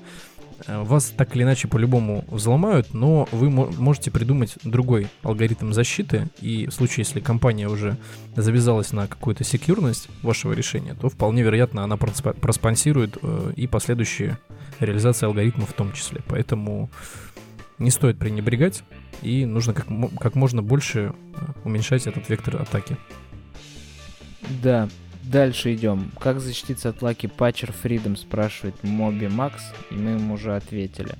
вас так или иначе по-любому взломают, но вы можете придумать другой алгоритм защиты, и в случае, если компания уже завязалась на какую-то секьюрность вашего решения, то вполне вероятно она проспонсирует э, и последующие реализации алгоритма в том числе. Поэтому не стоит пренебрегать, и нужно как, как можно больше э, уменьшать этот вектор атаки. Да, Дальше идем. Как защититься от Lucky Patcher, Freedom, спрашивает Моби Макс, и мы ему уже ответили.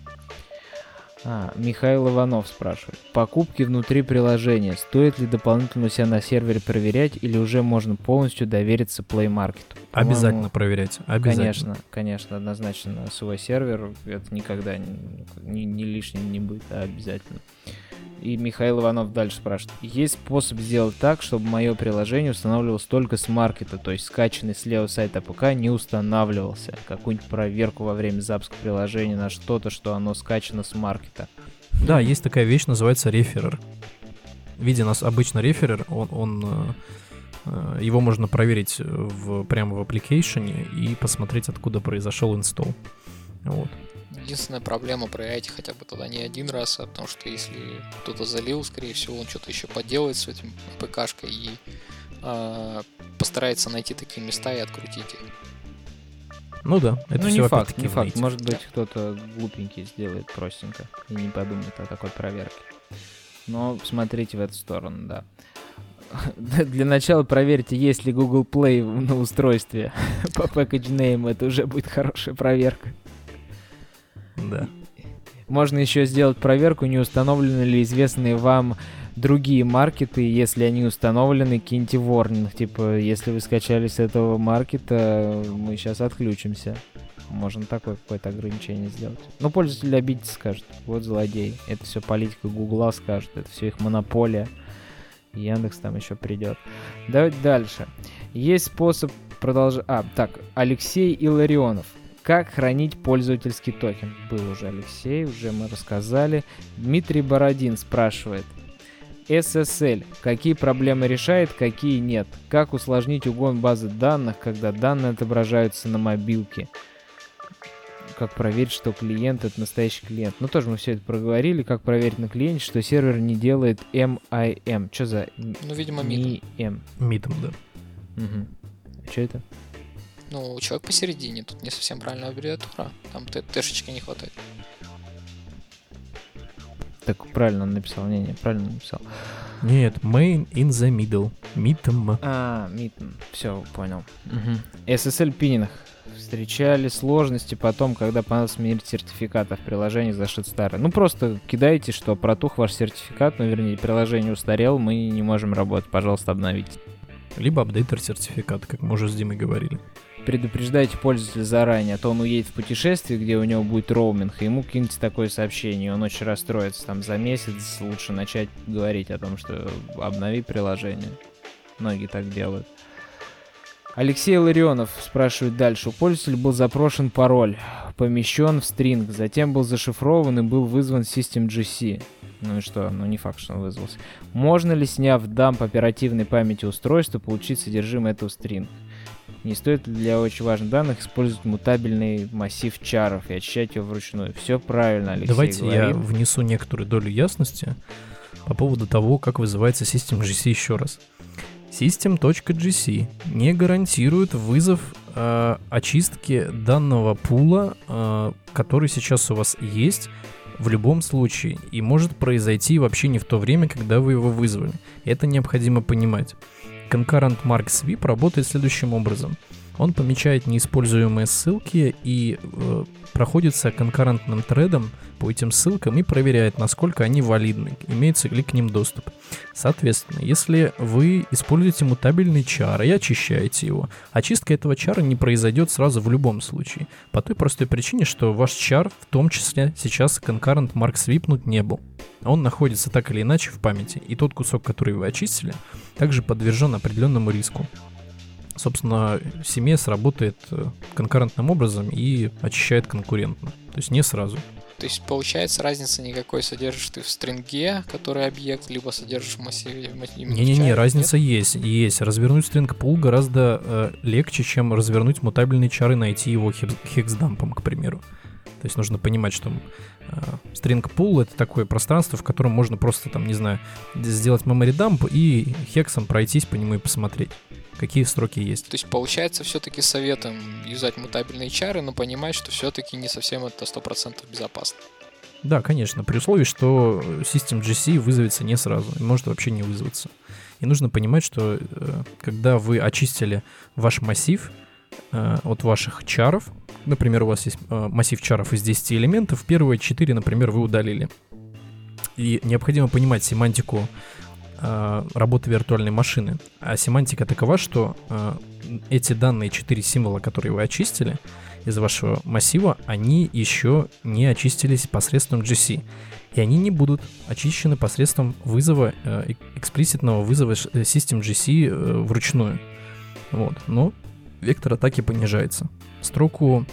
А, Михаил Иванов спрашивает. Покупки внутри приложения. Стоит ли дополнительно себя на сервере проверять или уже можно полностью довериться Play Market? Обязательно проверять. Обязательно. Конечно, конечно, однозначно свой сервер. Это никогда не, не, не лишним не будет, а обязательно. И Михаил Иванов дальше спрашивает. Есть способ сделать так, чтобы мое приложение устанавливалось только с маркета, то есть скачанный с левого сайта APK не устанавливался. Какую-нибудь проверку во время запуска приложения на что-то, что оно скачано с маркета. Да, есть такая вещь, называется реферер. Видя нас обычно реферер, он, он э, э, его можно проверить в, прямо в application и посмотреть, откуда произошел инсталл. Вот. Единственная проблема проверяйте хотя бы тогда не один раз, а потому что если кто-то залил, скорее всего, он что-то еще поделает с этим ПКшкой и э, постарается найти такие места и открутить их. Ну да, это ну, все не факт, не факт. Может быть, да. кто-то глупенький сделает простенько и не подумает о такой проверке. Но смотрите в эту сторону, да. Для начала проверьте, есть ли Google Play на устройстве по package name. Это уже будет хорошая проверка. Да. Можно еще сделать проверку, не установлены ли известные вам другие маркеты, если они установлены, киньте ворнинг. Типа, если вы скачали с этого маркета, мы сейчас отключимся. Можно такое какое-то ограничение сделать. Но пользователь обидится, скажет, вот злодей. Это все политика Гугла скажет, это все их монополия. Яндекс там еще придет. Давайте дальше. Есть способ продолжать... А, так, Алексей Иларионов. Как хранить пользовательский токен? Был уже Алексей, уже мы рассказали. Дмитрий Бородин спрашивает. SSL. Какие проблемы решает, какие нет? Как усложнить угон базы данных, когда данные отображаются на мобилке? Как проверить, что клиент это настоящий клиент? Ну, тоже мы все это проговорили. Как проверить на клиенте, что сервер не делает MIM. Что за Ну, видимо. MIM? Мидом, да. Угу. Что это? Ну, человек посередине, тут не совсем правильная аббревиатура. Там тэшечки не хватает. Так правильно написал. Не, не, правильно написал. Нет, main in the middle. Мидом. А, Митн. Все, понял. SSL пининг. Встречали сложности потом, когда понадобилось сменить сертификат, а в приложении зашит старый. Ну, просто кидайте, что протух ваш сертификат, ну, вернее, приложение устарел, мы не можем работать, пожалуйста, обновите. Либо апдейтер сертификат, как мы уже с Димой говорили. Предупреждайте пользователя заранее, а то он уедет в путешествие, где у него будет роуминг, и ему киньте такое сообщение, он очень расстроится. Там за месяц лучше начать говорить о том, что обнови приложение. Многие так делают. Алексей Ларионов спрашивает дальше. У пользователя был запрошен пароль, помещен в стринг, затем был зашифрован и был вызван System GC. Ну и что? Ну не факт, что он вызвался. Можно ли, сняв дамп оперативной памяти устройства, получить содержимое этого стринга? Не стоит для очень важных данных использовать мутабельный массив чаров и очищать его вручную? Все правильно, Алексей Давайте я говорит. внесу некоторую долю ясности по поводу того, как вызывается System GC еще раз. System.gc не гарантирует вызов э, очистки данного пула, э, который сейчас у вас есть, в любом случае, и может произойти вообще не в то время, когда вы его вызвали. Это необходимо понимать. Concurrent Mark Sweep работает следующим образом. Он помечает неиспользуемые ссылки и э, проходится конкурентным тредом по этим ссылкам и проверяет, насколько они валидны, имеется ли к ним доступ. Соответственно, если вы используете мутабельный чар и очищаете его, очистка этого чара не произойдет сразу в любом случае. По той простой причине, что ваш чар в том числе сейчас конкурент Mark свипнут не был. Он находится так или иначе в памяти, и тот кусок, который вы очистили, также подвержен определенному риску. Собственно, CMS работает э, конкурентным образом и очищает конкурентно. То есть не сразу. То есть, получается, разницы никакой содержишь ты в стринге, который объект, либо содержишь в массиве. Не-не-не, разница есть. Есть. Развернуть стринг пул гораздо э, легче, чем развернуть мутабельный чар и найти его хекс- хексдампом, к примеру. То есть нужно понимать, что стринг пул это такое пространство, в котором можно просто там, не знаю, сделать memory dump и хексом пройтись по нему и посмотреть, какие строки есть. То есть, получается, все-таки советом юзать мутабельные чары, но понимать, что все-таки не совсем это 100% безопасно. Да, конечно, при условии, что System GC вызовется не сразу, может вообще не вызваться. И нужно понимать, что э, когда вы очистили ваш массив э, от ваших чаров, например, у вас есть э, массив чаров из 10 элементов, первые 4, например, вы удалили. И необходимо понимать семантику э, работы виртуальной машины. А семантика такова, что э, эти данные 4 символа, которые вы очистили из вашего массива, они еще не очистились посредством GC. И они не будут очищены посредством вызова, э, эксплиситного вызова э, System GC э, вручную. Вот. Но вектор атаки понижается. Строку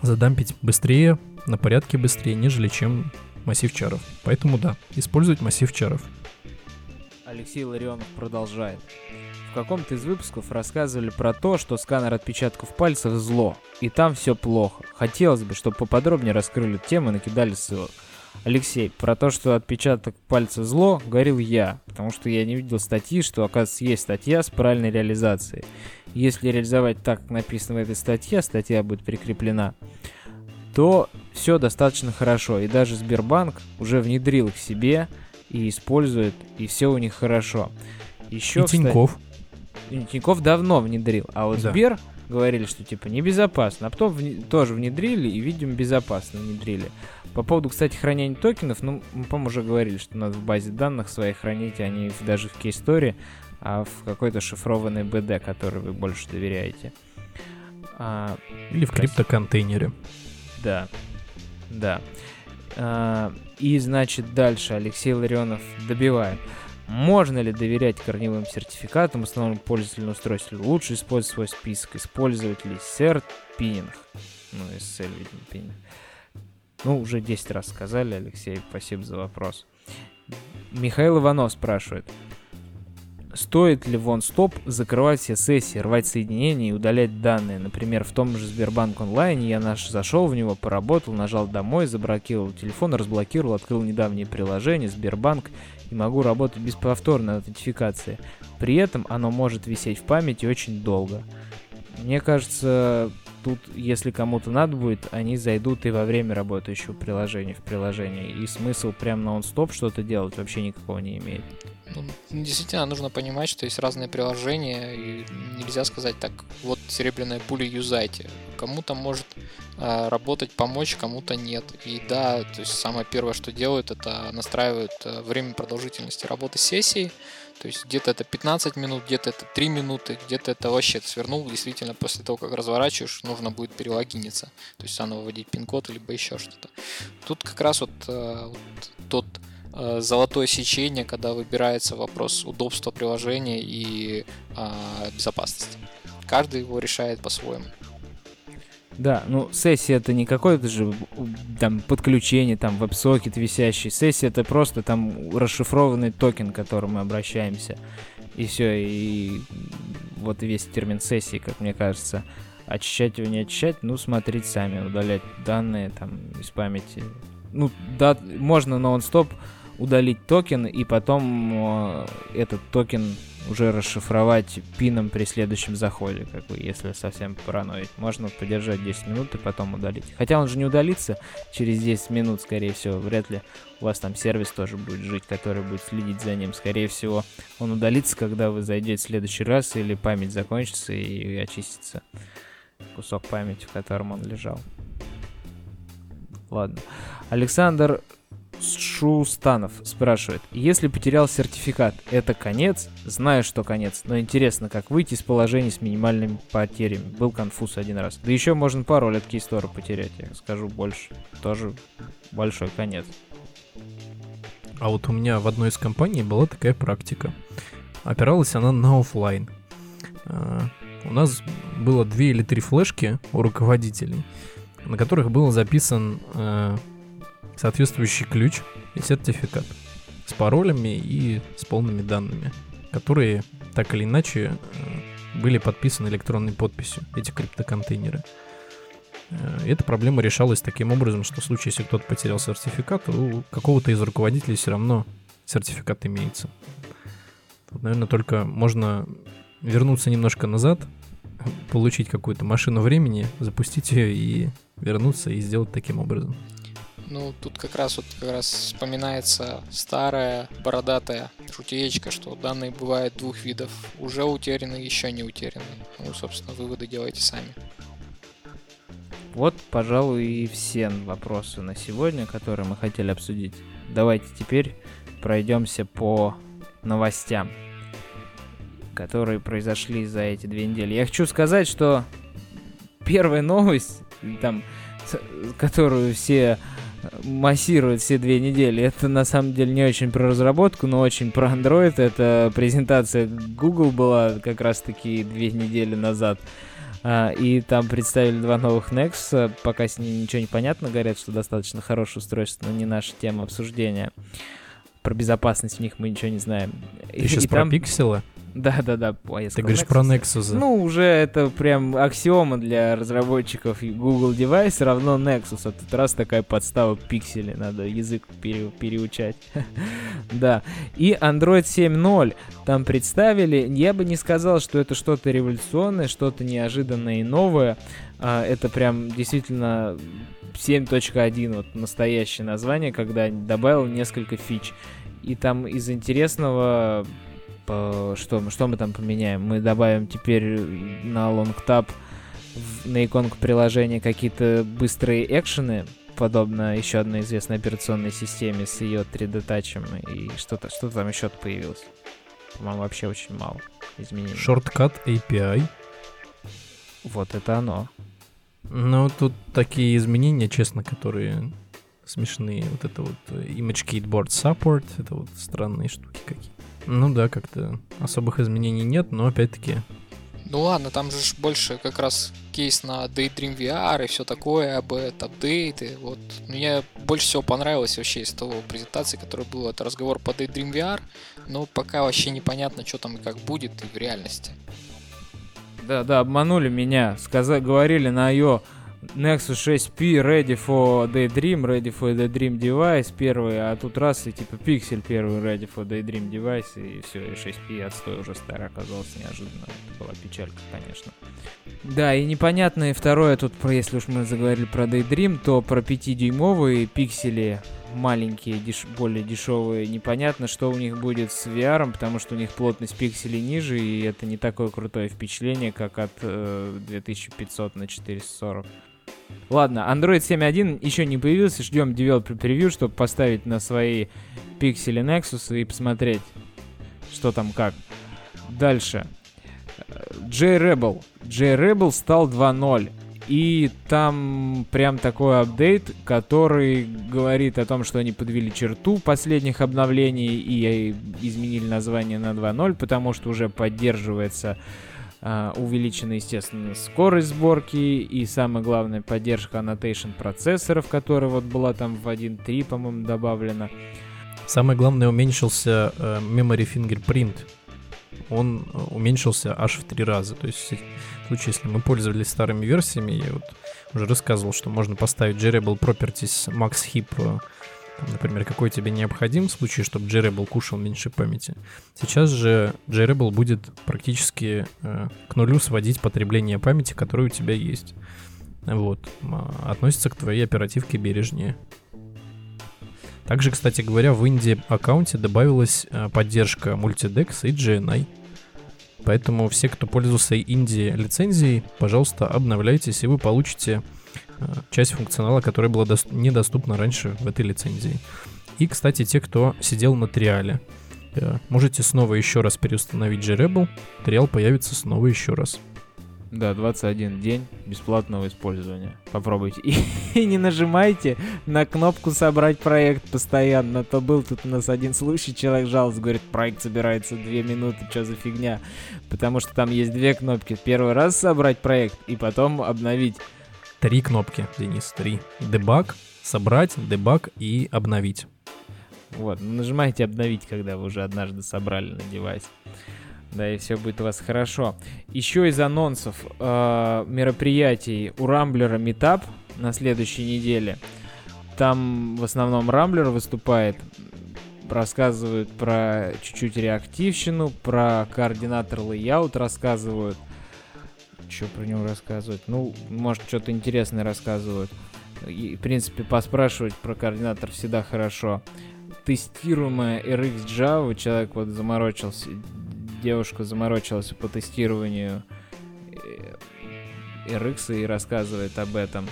задампить быстрее, на порядке быстрее, нежели чем массив чаров. Поэтому да, использовать массив чаров. Алексей Ларионов продолжает. В каком-то из выпусков рассказывали про то, что сканер отпечатков пальцев зло, и там все плохо. Хотелось бы, чтобы поподробнее раскрыли тему и накидали ссылок. Алексей, про то, что отпечаток пальца зло, говорил я, потому что я не видел статьи, что, оказывается, есть статья с правильной реализацией. Если реализовать так, как написано в этой статье, а статья будет прикреплена, то все достаточно хорошо. И даже Сбербанк уже внедрил их себе и использует, и все у них хорошо. Еще, и кстати, Тиньков давно внедрил, а вот Да. Сбер говорили, что типа небезопасно, а потом вне- тоже внедрили и, видимо, безопасно внедрили. По поводу, кстати, хранения токенов, ну, мы, по-моему, уже говорили, что надо в базе данных своей хранить, а не даже в кейстори, а в какой-то шифрованной БД, которой вы больше доверяете. А, Или в криптоконтейнере. да, да. А, и, значит, дальше Алексей Ларионов добивает. Можно ли доверять корневым сертификатам, установленным пользователю устройства? Лучше использовать свой список. Использовать ли CERT пининг? Ну, SSL, видимо, пининг. Ну, уже 10 раз сказали, Алексей, спасибо за вопрос. Михаил Иванов спрашивает. Стоит ли в OnStop закрывать все сессии, рвать соединения и удалять данные? Например, в том же Сбербанк онлайн я наш зашел в него, поработал, нажал домой, заблокировал телефон, разблокировал, открыл недавнее приложение Сбербанк и могу работать без повторной аутентификации. При этом оно может висеть в памяти очень долго. Мне кажется, тут, если кому-то надо будет, они зайдут и во время работающего приложения в приложение. И смысл прям на он-стоп что-то делать вообще никакого не имеет. Ну, действительно, нужно понимать, что есть разные приложения, и нельзя сказать так, вот серебряная пуля юзайте. Кому-то может э, работать, помочь, кому-то нет. И да, то есть самое первое, что делают, это настраивают э, время продолжительности работы сессии. То есть где-то это 15 минут, где-то это 3 минуты, где-то это вообще свернул. Действительно, после того, как разворачиваешь, нужно будет перелогиниться. То есть заново вводить пин-код, либо еще что-то. Тут как раз вот, э, вот тот э, золотое сечение, когда выбирается вопрос удобства приложения и э, безопасности. Каждый его решает по-своему. Да, ну сессия это не какое-то же там подключение, там веб-сокет висящий. Сессия это просто там расшифрованный токен, к которому мы обращаемся. И все, и вот весь термин сессии, как мне кажется. Очищать его, не очищать, ну, смотреть сами, удалять данные там из памяти. Ну, да, можно на onStop удалить токен и потом э, этот токен уже расшифровать пином при следующем заходе, как бы, если совсем параноить. Можно подержать 10 минут и потом удалить. Хотя он же не удалится через 10 минут, скорее всего. Вряд ли у вас там сервис тоже будет жить, который будет следить за ним. Скорее всего, он удалится, когда вы зайдете в следующий раз или память закончится и очистится кусок памяти, в котором он лежал. Ладно. Александр Шустанов спрашивает, если потерял сертификат, это конец? Знаю, что конец, но интересно, как выйти из положения с минимальными потерями. Был конфуз один раз. Да еще можно пару лет кейстора потерять, я скажу больше. Тоже большой конец. А вот у меня в одной из компаний была такая практика. Опиралась она на офлайн. А, у нас было две или три флешки у руководителей, на которых был записан а, соответствующий ключ и сертификат с паролями и с полными данными, которые так или иначе э, были подписаны электронной подписью, эти криптоконтейнеры. Э, эта проблема решалась таким образом, что в случае, если кто-то потерял сертификат, у какого-то из руководителей все равно сертификат имеется. Тут, наверное, только можно вернуться немножко назад, получить какую-то машину времени, запустить ее и вернуться и сделать таким образом. Ну, тут как раз вот как раз вспоминается старая бородатая шутеечка, что данные бывают двух видов. Уже утеряны, еще не утеряны. Ну, собственно, выводы делайте сами. Вот, пожалуй, и все вопросы на сегодня, которые мы хотели обсудить. Давайте теперь пройдемся по новостям, которые произошли за эти две недели. Я хочу сказать, что первая новость, там, которую все массирует все две недели. Это на самом деле не очень про разработку, но очень про Android. Это презентация Google была как раз таки две недели назад. А, и там представили два новых Nexus. Пока с ними ничего не понятно. Говорят, что достаточно хорошее устройство, но не наша тема обсуждения. Про безопасность в них мы ничего не знаем. Ты и, сейчас и про там... пикселы? Да, да, да. Ты говоришь Nexus. про Nexus. Ну, уже это прям аксиома для разработчиков Google Device равно Nexus. А тут раз такая подстава пиксели, надо язык пере, переучать. да. И Android 7.0 там представили. Я бы не сказал, что это что-то революционное, что-то неожиданное и новое. А, это прям действительно 7.1, вот настоящее название, когда добавил несколько фич. И там из интересного что, мы, что мы там поменяем? Мы добавим теперь на long tap на иконку приложения какие-то быстрые экшены, подобно еще одной известной операционной системе с ее 3D-тачем, и что-то что там еще появилось. По-моему, вообще очень мало изменений. Shortcut API. Вот это оно. Ну, тут такие изменения, честно, которые смешные. Вот это вот Image Keyboard Support, это вот странные штуки какие-то. Ну да, как-то особых изменений нет, но опять-таки Ну ладно, там же больше как раз кейс на Daydream VR и все такое, об апдейты. Вот мне больше всего понравилось вообще из того презентации, которая была, это разговор по Daydream VR, но пока вообще непонятно, что там и как будет и в реальности. Да, да, обманули меня. Сказали, говорили на ее Nexus 6P ready for Daydream, ready for Daydream device первый, а тут раз и типа Pixel первый ready for Daydream device и все, и 6P отстой уже старый оказался неожиданно. Это была печалька, конечно. Да, и непонятное второе тут, про, если уж мы заговорили про Daydream, то про 5-дюймовые пиксели маленькие, деш более дешевые. Непонятно, что у них будет с VR, потому что у них плотность пикселей ниже, и это не такое крутое впечатление, как от э, 2500 на 440. Ладно, Android 7.1 еще не появился, ждем developer превью, чтобы поставить на свои пиксели Nexus и посмотреть, что там как. Дальше. J-Rebel. J-Rebel стал 2.0. И там прям такой апдейт, который говорит о том, что они подвели черту последних обновлений и изменили название на 2.0, потому что уже поддерживается увеличена, естественно, скорость сборки и, самое главное, поддержка annotation процессоров, которая вот была там в 1.3, по-моему, добавлена. Самое главное, уменьшился uh, memory fingerprint. Он э, уменьшился аж в три раза. То есть в случае, если мы пользовались старыми версиями, я вот уже рассказывал, что можно поставить Jarable Properties Max Heap э, там, например, какой тебе необходим в случае, чтобы JRebel кушал меньше памяти. Сейчас же JRebel будет практически э, к нулю сводить потребление памяти, которое у тебя есть. Вот. Относится к твоей оперативке бережнее. Также, кстати говоря, в Инди аккаунте добавилась э, поддержка Multidex и GNI. Поэтому все, кто пользовался Инди лицензией, пожалуйста, обновляйтесь, и вы получите часть функционала, которая была дос- недоступна раньше в этой лицензии. И, кстати, те, кто сидел на триале, э, можете снова еще раз переустановить JRebel, триал появится снова еще раз. Да, 21 день бесплатного использования. Попробуйте. И, и не нажимайте на кнопку «Собрать проект» постоянно. То был тут у нас один случай, человек жаловался, говорит, проект собирается 2 минуты, что за фигня. Потому что там есть две кнопки. Первый раз собрать проект и потом обновить. Три кнопки, Денис, три. Дебаг, собрать, дебаг и обновить. Вот, нажимайте обновить, когда вы уже однажды собрали на девайс. Да, и все будет у вас хорошо. Еще из анонсов э, мероприятий у Рамблера Meetup на следующей неделе. Там в основном Рамблер выступает, рассказывают про чуть-чуть реактивщину, про CoordinatorLayout рассказывают. Что про него рассказывают? Ну, может, что-то интересное рассказывают. И, в принципе, поспрашивать про координатор всегда хорошо. Тестируемая RX Java, человек вот заморочился, девушка заморочилась по тестированию RX и рассказывает об этом.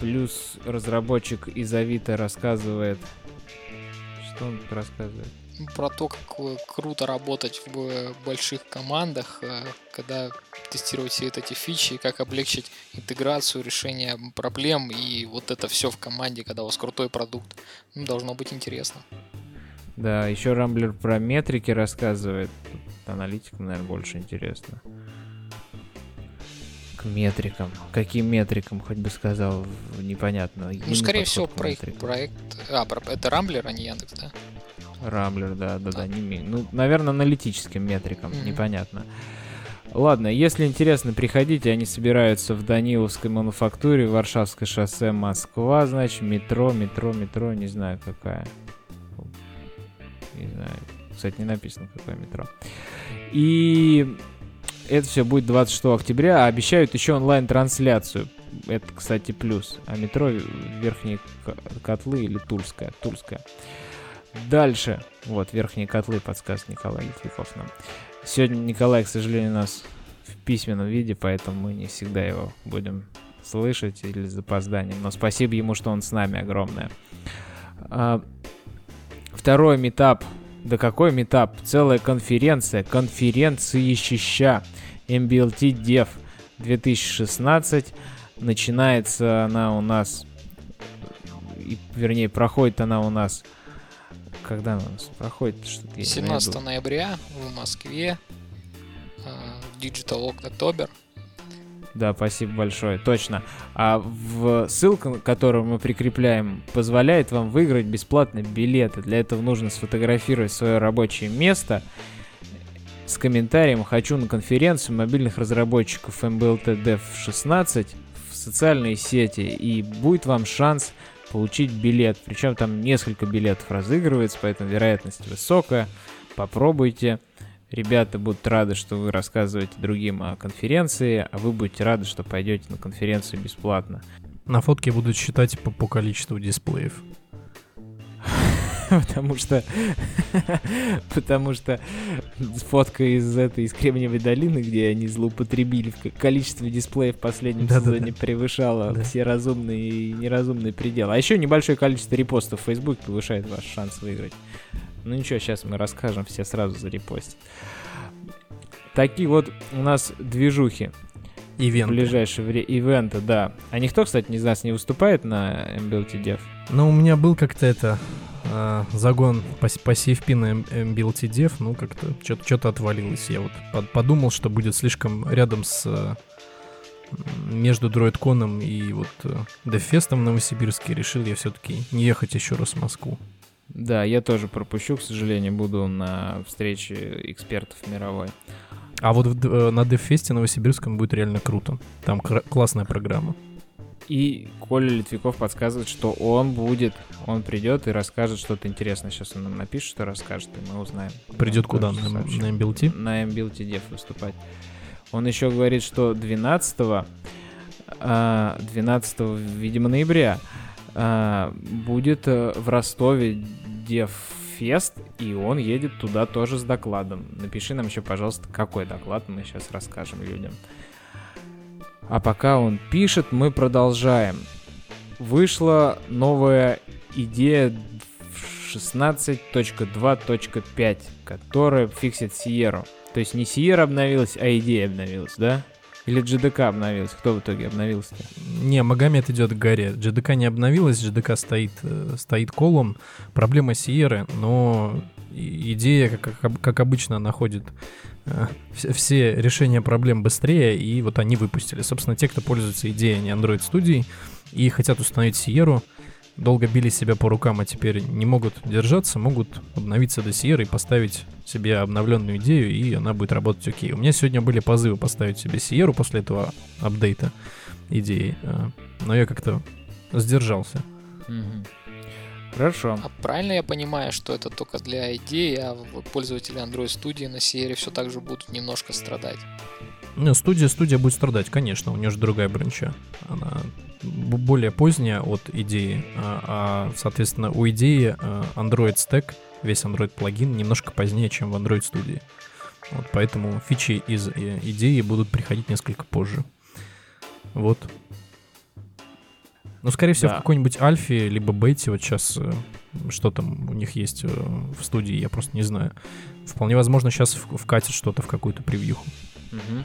Плюс разработчик из Авито рассказывает... Что он рассказывает? Про то, как круто работать в больших командах, когда тестировать все эти фичи, как облегчить интеграцию, решение проблем, и вот это все в команде, когда у вас крутой продукт. Ну, должно быть интересно. Да, еще Рамблер про метрики рассказывает. Тут аналитикам, наверное, больше интересно. К метрикам. Каким метрикам, хоть бы сказал, непонятно. Ну, скорее всего, проект, проект... А, это Рамблер, а не Яндекс, да? Рамблер, да, да, да. Не, ну, наверное, аналитическим метрикам, mm-hmm. непонятно. Ладно, если интересно, приходите, они собираются в Даниловской мануфактуре, Варшавское шоссе, Москва, значит, метро, метро, метро, не знаю какая не знаю. Кстати, не написано, какое метро. И это все будет 26 октября, а обещают еще онлайн-трансляцию. Это, кстати, плюс. А метро Верхние Котлы или Тульская? Тульская. Дальше. Вот, Верхние Котлы, подсказ Николай Литвиков нам. Сегодня Николай, к сожалению, у нас в письменном виде, поэтому мы не всегда его будем слышать или с запозданием. Но спасибо ему, что он с нами огромное. А, Второй метап. Да какой метап? Целая конференция. Конференция щища. MBLT Dev 2016. Начинается она у нас... И, вернее, проходит она у нас... Когда у нас проходит? Что 17 ноября в Москве. Digital October. Да, спасибо большое. Точно. А в ссылка, которую мы прикрепляем, позволяет вам выиграть бесплатно билеты. Для этого нужно сфотографировать свое рабочее место с комментарием «Хочу на конференцию мобильных разработчиков MBLT Dev 16 в социальные сети». И будет вам шанс получить билет. Причем там несколько билетов разыгрывается, поэтому вероятность высокая. Попробуйте. Ребята будут рады, что вы рассказываете другим о конференции, а вы будете рады, что пойдете на конференцию бесплатно. На фотке будут считать по, по количеству дисплеев. потому что потому что фотка из этой из Кремниевой долины, где они злоупотребили количество дисплеев в последнем да, сезоне да, да. превышало да. все разумные и неразумные пределы. А еще небольшое количество репостов в Facebook повышает ваш шанс выиграть. Ну ничего, сейчас мы расскажем, все сразу зарепостят. Такие вот у нас движухи. Ивенты. В ближайшее время. Ивенты, да. А никто, кстати, из нас не выступает на MBLT Dev? Ну, у меня был как-то это э, загон по, по CFP на MBLT Dev, ну, как-то что-то отвалилось. Я вот под, подумал, что будет слишком рядом с э, между DroidCon и вот э, DevFest в Новосибирске. Решил я все-таки не ехать еще раз в Москву. Да, я тоже пропущу, к сожалению, буду на встрече экспертов мировой. А вот в, э, на DevFest Новосибирском будет реально круто. Там классная программа. И Коля Литвиков подсказывает, что он будет, он придет и расскажет что-то интересное. Сейчас он нам напишет, что расскажет, и мы узнаем. Придет он куда? На, на MBLT? На MBLT Dev выступать. Он еще говорит, что 12 12, видимо, ноября а, будет э, в Ростове Девфест, и он едет туда тоже с докладом. Напиши нам еще, пожалуйста, какой доклад мы сейчас расскажем людям. А пока он пишет, мы продолжаем. Вышла новая идея 16.2.5, которая фиксит Sierra. То есть не Sierra обновилась, а идея обновилась, да? Или GDK обновился? Кто в итоге обновился-то? Не, Магомед идет к горе. GDK не обновилась, GDK стоит, э, стоит колом. Проблема Сиеры, но идея, как, как обычно, находит э, все решения проблем быстрее, и вот они выпустили. Собственно, те, кто пользуется идеей не Android студий и хотят установить Sierra, долго били себя по рукам, а теперь не могут держаться, могут обновиться до Sierra и поставить себе обновленную идею, и она будет работать окей. У меня сегодня были позывы поставить себе Sierra после этого апдейта идеи, а, но я как-то сдержался. Хорошо. А правильно я понимаю, что это только для идеи, а пользователи Android Studio на Sierra все так же будут немножко страдать? Ну, студия, студия будет страдать, конечно, у нее же другая бранча. Она более поздняя от идеи, а, а соответственно, у идеи а, Android Stack, весь Android плагин немножко позднее, чем в Android студии. Вот поэтому фичи из э, идеи будут приходить несколько позже. Вот. Ну, скорее всего, да. в какой-нибудь альфе, либо бете, вот сейчас э, что там у них есть э, в студии, я просто не знаю. Вполне возможно, сейчас вкатят что-то в какую-то превьюху. Угу.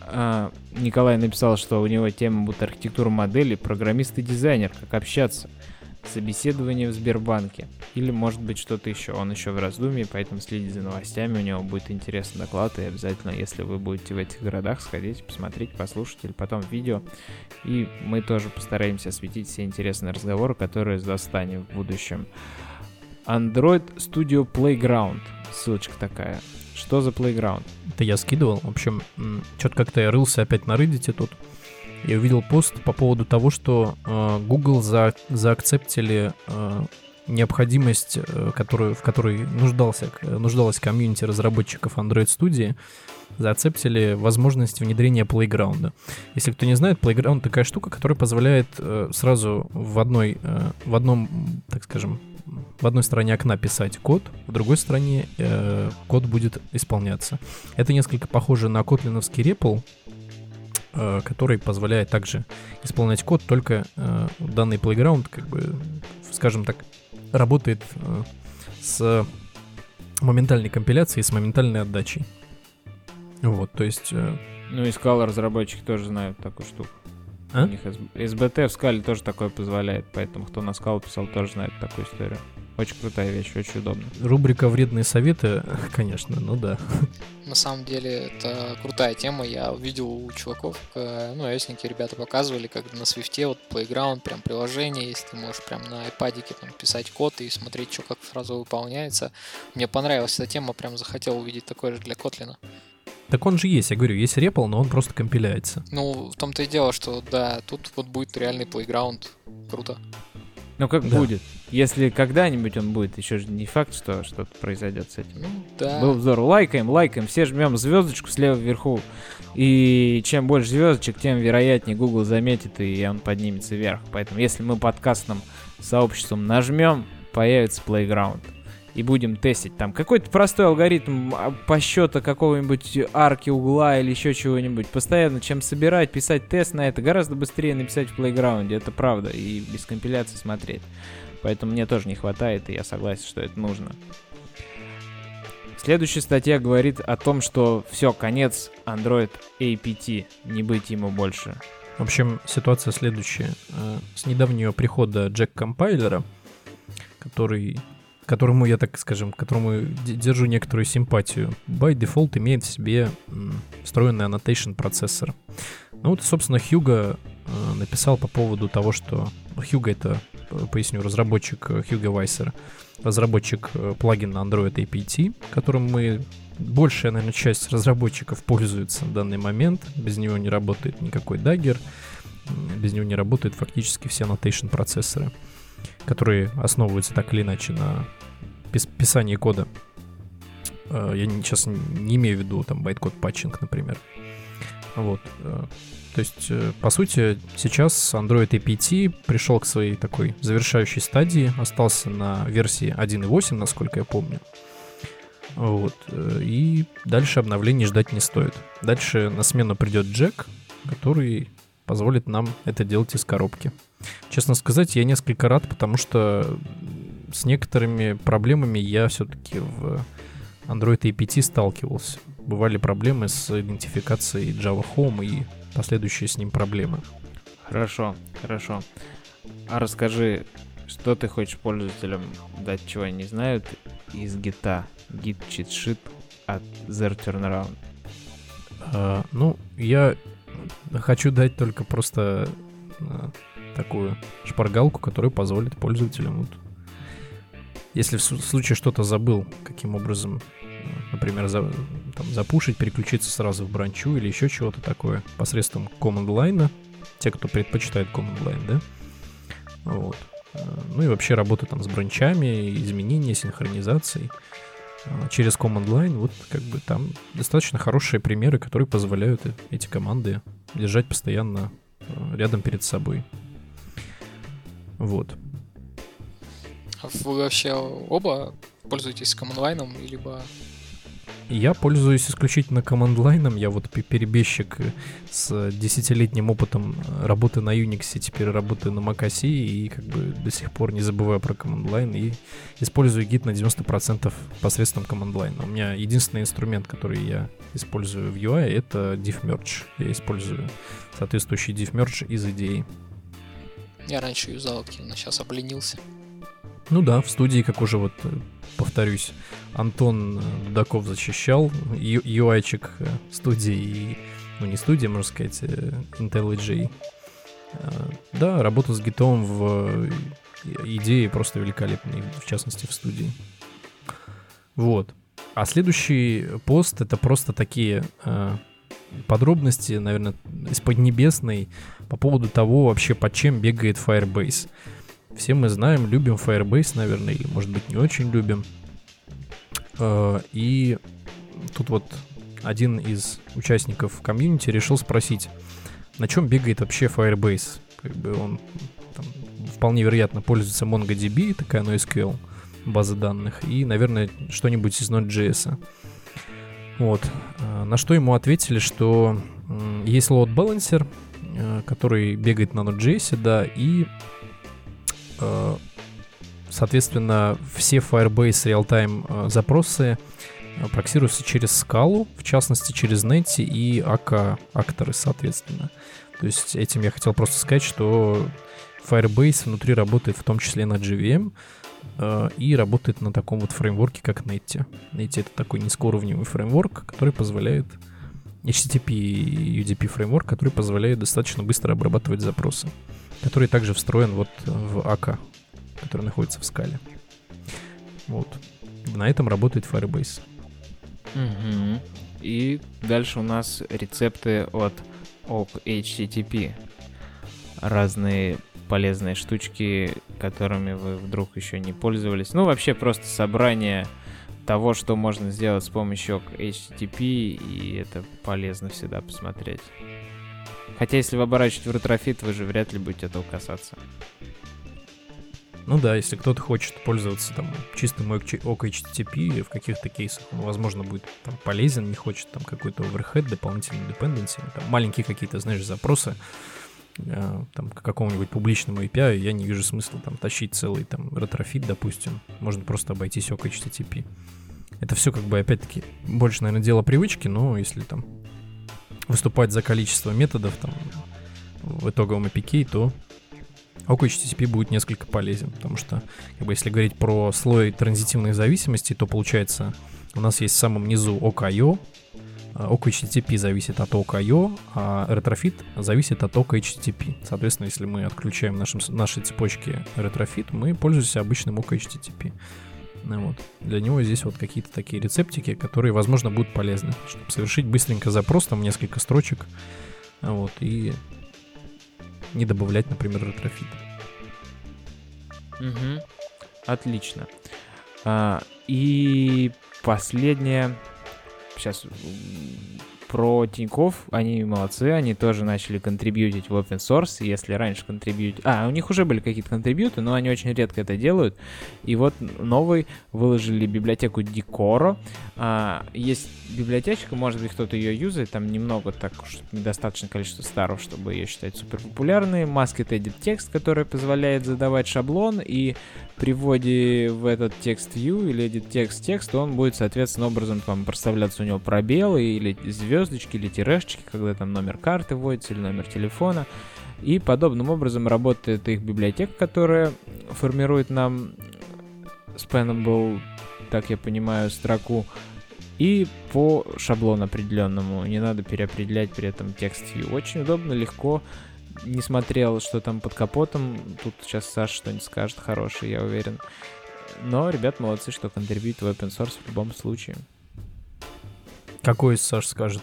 А, Николай написал, что у него тема будет архитектура модели, программист и дизайнер, как общаться. Собеседование в Сбербанке. Или может быть что-то еще. Он еще в раздумье, поэтому следите за новостями. У него будет интересный доклад. И обязательно, если вы будете в этих городах, сходите, посмотреть, послушать или потом видео. И мы тоже постараемся осветить все интересные разговоры, которые застанем в будущем. Android Studio Playground. Ссылочка такая. Что за Playground? Это я скидывал. В общем, что-то как-то я рылся опять на Reddit тут. Я увидел пост по поводу того, что э, Google за, заакцептили э, необходимость, э, которую, в которой нуждался, нуждалась комьюнити разработчиков Android Studio, заакцептили возможность внедрения Playground. Если кто не знает, Playground такая штука, которая позволяет э, сразу в одной, э, в одном, так скажем, в одной стороне окна писать код, в другой стороне э, код будет исполняться. Это несколько похоже на котлиновский э, который позволяет также исполнять код, только э, данный playground, как бы, скажем так, работает э, с моментальной компиляцией, с моментальной отдачей. Вот, то есть... Э... Ну и Scala разработчики тоже знают такую штуку. А? У них SBT в скале тоже такое позволяет, поэтому кто на скалу писал, тоже знает такую историю. Очень крутая вещь, очень удобно. Рубрика «Вредные советы», конечно, ну да. На самом деле это крутая тема. Я видел у чуваков, э, ну, ios ребята показывали, как на свифте вот Playground, прям приложение, если ты можешь прям на iPad там, писать код и смотреть, что как сразу выполняется. Мне понравилась эта тема, прям захотел увидеть такое же для Kotlin. Так он же есть, я говорю, есть REPL, но он просто компиляется. Ну, в том-то и дело, что да, тут вот будет реальный плейграунд. Круто. Ну как да. будет? Если когда-нибудь он будет, еще же не факт, что что-то произойдет с этим. Ну, да. Был взор. Лайкаем, лайкаем. Все жмем звездочку слева вверху. И чем больше звездочек, тем вероятнее Google заметит, и он поднимется вверх. Поэтому если мы подкастным сообществом нажмем, появится Playground и будем тестить там какой-то простой алгоритм а, посчета какого-нибудь арки угла или еще чего-нибудь. Постоянно чем собирать, писать тест на это гораздо быстрее написать в плейграунде, это правда, и без компиляции смотреть. Поэтому мне тоже не хватает, и я согласен, что это нужно. Следующая статья говорит о том, что все, конец Android APT, не быть ему больше. В общем, ситуация следующая. Э, с недавнего прихода Джек Компайлера, который которому я, так скажем, которому держу некоторую симпатию, by default имеет в себе встроенный annotation процессор. Ну вот, собственно, Хьюга э, написал по поводу того, что Хьюга это, э, поясню, разработчик э, Хьюга Вайсер, разработчик плагина Android APT, которым мы большая, наверное, часть разработчиков пользуется в данный момент. Без него не работает никакой Dagger, без него не работают фактически все annotation процессоры которые основываются так или иначе на пис- писании кода. Э, я сейчас не имею в виду там bytecode patching, например. Вот. Э, то есть, э, по сути, сейчас Android APT пришел к своей такой завершающей стадии, остался на версии 1.8, насколько я помню. Вот. И дальше обновлений ждать не стоит. Дальше на смену придет Джек, который позволит нам это делать из коробки. Честно сказать, я несколько рад, потому что с некоторыми проблемами я все-таки в Android APT сталкивался. Бывали проблемы с идентификацией Java Home и последующие с ним проблемы. Хорошо, хорошо. А расскажи, что ты хочешь пользователям дать, чего они знают, из гита? Git cheat sheet от Zer Turnaround. А, ну, я хочу дать только просто а, такую шпаргалку, которая позволит пользователям, вот, если в случае что-то забыл, каким образом, например, за, там, запушить, переключиться сразу в бранчу или еще чего-то такое посредством command line, те, кто предпочитает command line, да, вот. Ну и вообще работа там с бранчами, изменения, синхронизацией а, через command line, вот как бы там достаточно хорошие примеры, которые позволяют эти команды держать постоянно рядом перед собой. Вот. А вы вообще оба пользуетесь командлайном, либо я пользуюсь исключительно командлайном. Я вот перебежчик с десятилетним опытом работы на Unix, теперь работаю на macOS и как бы до сих пор не забываю про командлайн и использую гид на 90% посредством командлайна. У меня единственный инструмент, который я использую в UI, это diffmerge. Я использую соответствующий diffmerge из идеи. Я раньше юзал активно, сейчас обленился. Ну да, в студии, как уже вот, э, повторюсь, Антон Дудаков защищал UI-чик э, студии, и, ну не студии, можно сказать, э, IntelliJ. Да, работа с гитом в идее просто великолепной, в частности в студии. Вот. А следующий пост это просто такие подробности, наверное, из Поднебесной по поводу того вообще, под чем бегает Firebase. Все мы знаем, любим Firebase, наверное, или, может быть, не очень любим. Э, и тут вот один из участников комьюнити решил спросить, на чем бегает вообще Firebase. Как бы он там, вполне вероятно пользуется MongoDB, такая NoSQL база данных, и, наверное, что-нибудь из Node.js. Вот. Э, на что ему ответили, что есть load balancer, э, который бегает на Node.js, да, и, э, соответственно, все Firebase real-time запросы проксируются через скалу, в частности, через Netty и AK акторы, соответственно. То есть этим я хотел просто сказать, что Firebase внутри работает в том числе на JVM и работает на таком вот фреймворке, как Netty. Netty — это такой низкоуровневый фреймворк, который позволяет HTTP и UDP фреймворк, который позволяет достаточно быстро обрабатывать запросы, который также встроен вот в АК, который находится в скале. Вот. На этом работает Firebase. Угу. И дальше у нас рецепты от OK HTTP. Разные полезные штучки, которыми вы вдруг еще не пользовались. Ну, вообще просто собрание того, что можно сделать с помощью HTTP, и это полезно всегда посмотреть. Хотя если вы оборачиваете в Retrofit, вы же вряд ли будете этого касаться. Ну да, если кто-то хочет пользоваться там чистым OkHttp в каких-то кейсах, он, возможно, будет там полезен, не хочет там какой-то overhead, дополнительный dependency, там маленькие какие-то, знаешь, запросы, там к какому-нибудь публичному API, я не вижу смысла там тащить целый там Retrofit, допустим, можно просто обойтись OkHttp. Это все как бы, опять-таки, больше, наверное, дело привычки, но если там выступать за количество методов там в итоговом APK, то OkHttp будет несколько полезен, потому что, как бы, если говорить про слой транзитивных зависимостей, то получается у нас есть в самом низу Okio, OkHttp а, зависит от OKIO, а Retrofit зависит от OkHttp. Соответственно, если мы отключаем нашим, наши цепочки Retrofit, мы пользуемся обычным OkHttp. Ну, вот. Для него здесь вот какие-то такие рецептики, которые, возможно, будут полезны, чтобы совершить быстренько запрос, там несколько строчек, вот, и не добавлять, например, Retrofit. Угу. Отлично. А, и последнее. Сейчас про Тиньков, они молодцы, они тоже начали контрибьютить в open source, если раньше контрибьютить... А, у них уже были какие-то контрибьюты, но они очень редко это делают. И вот новый выложили библиотеку Decoro. А, есть библиотечка, может быть, кто-то ее юзает, там немного, так уж недостаточное количество старов, чтобы ее считать супер популярной. Masked Edit текст, который позволяет задавать шаблон, и при вводе в этот текст view или edit текст текст, он будет, соответственно, образом там проставляться у него пробелы или звездочки, или тирешечки, когда там номер карты вводится или номер телефона. И подобным образом работает их библиотека, которая формирует нам spannable, так я понимаю, строку и по шаблону определенному. Не надо переопределять при этом текст view. Очень удобно, легко. Не смотрел, что там под капотом. Тут сейчас Саша что-нибудь скажет хороший, я уверен. Но ребят молодцы, что контрибьют в open source в любом случае. Какой из Саш скажет?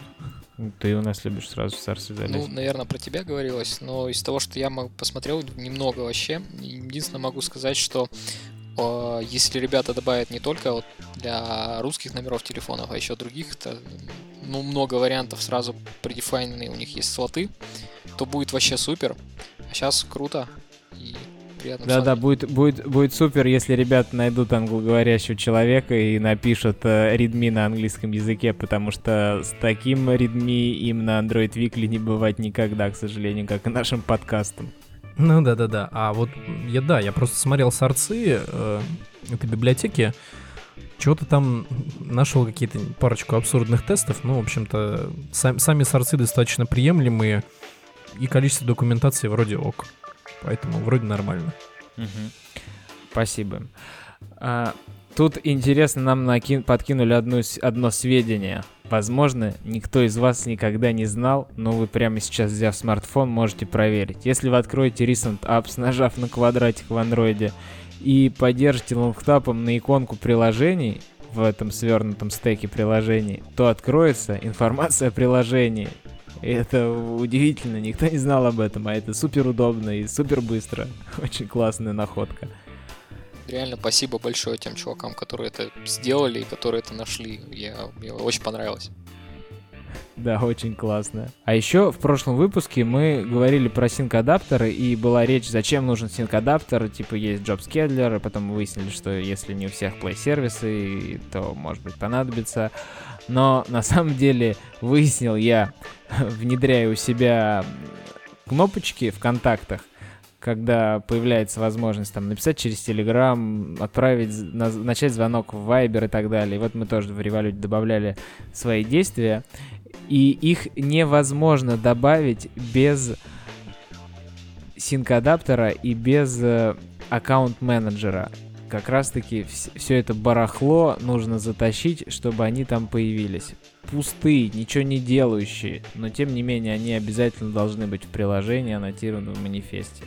Ты у нас любишь сразу в залезть. Ну, наверное, про тебя говорилось, но из того, что я посмотрел, немного вообще. Единственное могу сказать, что если ребята добавят не только вот для русских номеров телефонов, а еще других, то ну, много вариантов сразу предефайненные, у них есть слоты, то будет вообще супер. А сейчас круто и приятно. Да, да, будет, будет, будет супер, если ребята найдут англоговорящего человека и напишут э, readme на английском языке, потому что с таким readme им на Android Weekly не бывать никогда, к сожалению, как и нашим подкастам. Ну да, да, да. А вот я да, я просто смотрел сорцы э, этой библиотеки. Чего-то там нашел какие-то парочку абсурдных тестов. Ну, в общем-то, сам, сами сорцы достаточно приемлемые. И количество документации вроде ок. Поэтому вроде нормально. Угу. Спасибо. А, тут интересно, нам накин- подкинули одно, одно сведение. Возможно, никто из вас никогда не знал, но вы прямо сейчас, взяв смартфон, можете проверить. Если вы откроете Recent Apps, нажав на квадратик в андроиде, и поддержите лонгтапом на иконку приложений в этом свернутом стеке приложений, то откроется информация о приложении. Это удивительно, никто не знал об этом, а это супер удобно и супер быстро. Очень классная находка. Реально спасибо большое тем чувакам, которые это сделали и которые это нашли. Я, мне очень понравилось. Да, очень классно. А еще в прошлом выпуске мы говорили про синк-адаптеры, и была речь, зачем нужен синк-адаптер, типа есть Job Scheduler, и потом выяснили, что если не у всех Play-сервисы, то, может быть, понадобится. Но на самом деле выяснил я, внедряя у себя кнопочки в контактах, когда появляется возможность там написать через Telegram, отправить, на, начать звонок в Viber и так далее. И вот мы тоже в Revolut добавляли свои действия, и их невозможно добавить без синк-адаптера и без э, аккаунт-менеджера. Как раз-таки все это барахло нужно затащить, чтобы они там появились. Пустые, ничего не делающие, но тем не менее они обязательно должны быть в приложении, аннотированном в манифесте.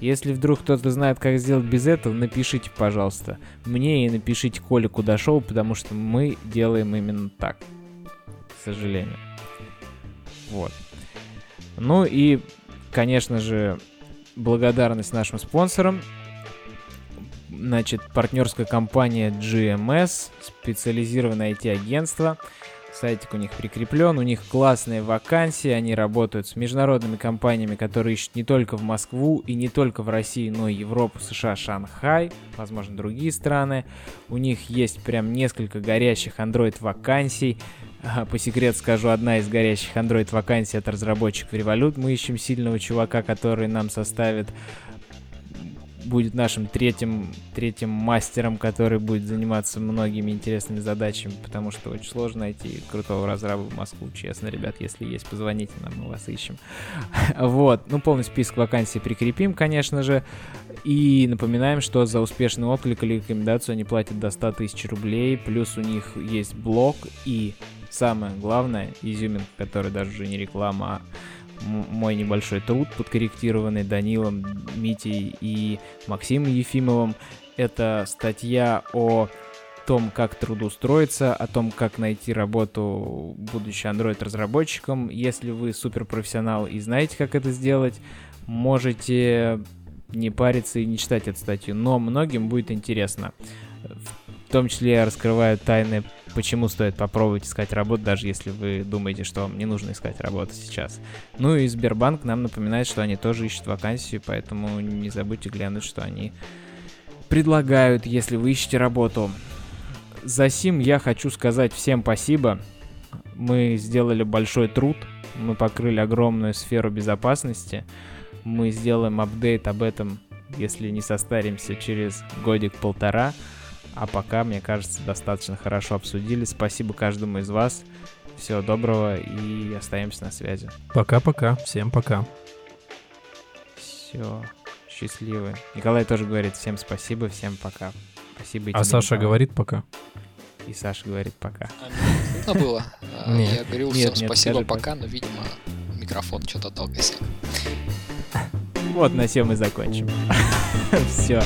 Если вдруг кто-то знает, как сделать без этого, напишите, пожалуйста. Мне и напишите Коле Кудашову, потому что мы делаем именно так. К сожалению. Вот. Ну и, конечно же, благодарность нашим спонсорам. Значит, партнерская компания GMS, специализированное IT-агентство – Сайтик у них прикреплен, у них классные вакансии, они работают с международными компаниями, которые ищут не только в Москву и не только в России, но и Европу, США, Шанхай, возможно, другие страны. У них есть прям несколько горящих Android вакансий. По секрету скажу, одна из горящих Android вакансий это разработчик в Revolut. Мы ищем сильного чувака, который нам составит будет нашим третьим, третьим мастером, который будет заниматься многими интересными задачами, потому что очень сложно найти крутого разраба в Москву, честно, ребят, если есть, позвоните нам, мы вас ищем. Вот, ну, полный список вакансий прикрепим, конечно же, и напоминаем, что за успешный отклик или рекомендацию они платят до 100 тысяч рублей, плюс у них есть блог и самое главное, изюминка, который даже уже не реклама, а мой небольшой труд, подкорректированный Данилом, Митей и Максимом Ефимовым. Это статья о том, как трудоустроиться, о том, как найти работу, будучи Android-разработчиком. Если вы суперпрофессионал и знаете, как это сделать, можете не париться и не читать эту статью, но многим будет интересно. В том числе я раскрываю тайны почему стоит попробовать искать работу, даже если вы думаете, что вам не нужно искать работу сейчас. Ну и Сбербанк нам напоминает, что они тоже ищут вакансии, поэтому не забудьте глянуть, что они предлагают, если вы ищете работу. За сим я хочу сказать всем спасибо. Мы сделали большой труд, мы покрыли огромную сферу безопасности. Мы сделаем апдейт об этом, если не состаримся, через годик-полтора. А пока, мне кажется, достаточно хорошо обсудили. Спасибо каждому из вас. Всего доброго и остаемся на связи. Пока-пока. Всем пока. Все. Счастливы. Николай тоже говорит всем спасибо, всем пока. Спасибо. А Саша Николай. говорит пока. И Саша говорит пока. А, было. Я говорил всем спасибо пока, но, видимо, микрофон что-то дал косяк. Вот на всем мы закончим. Все.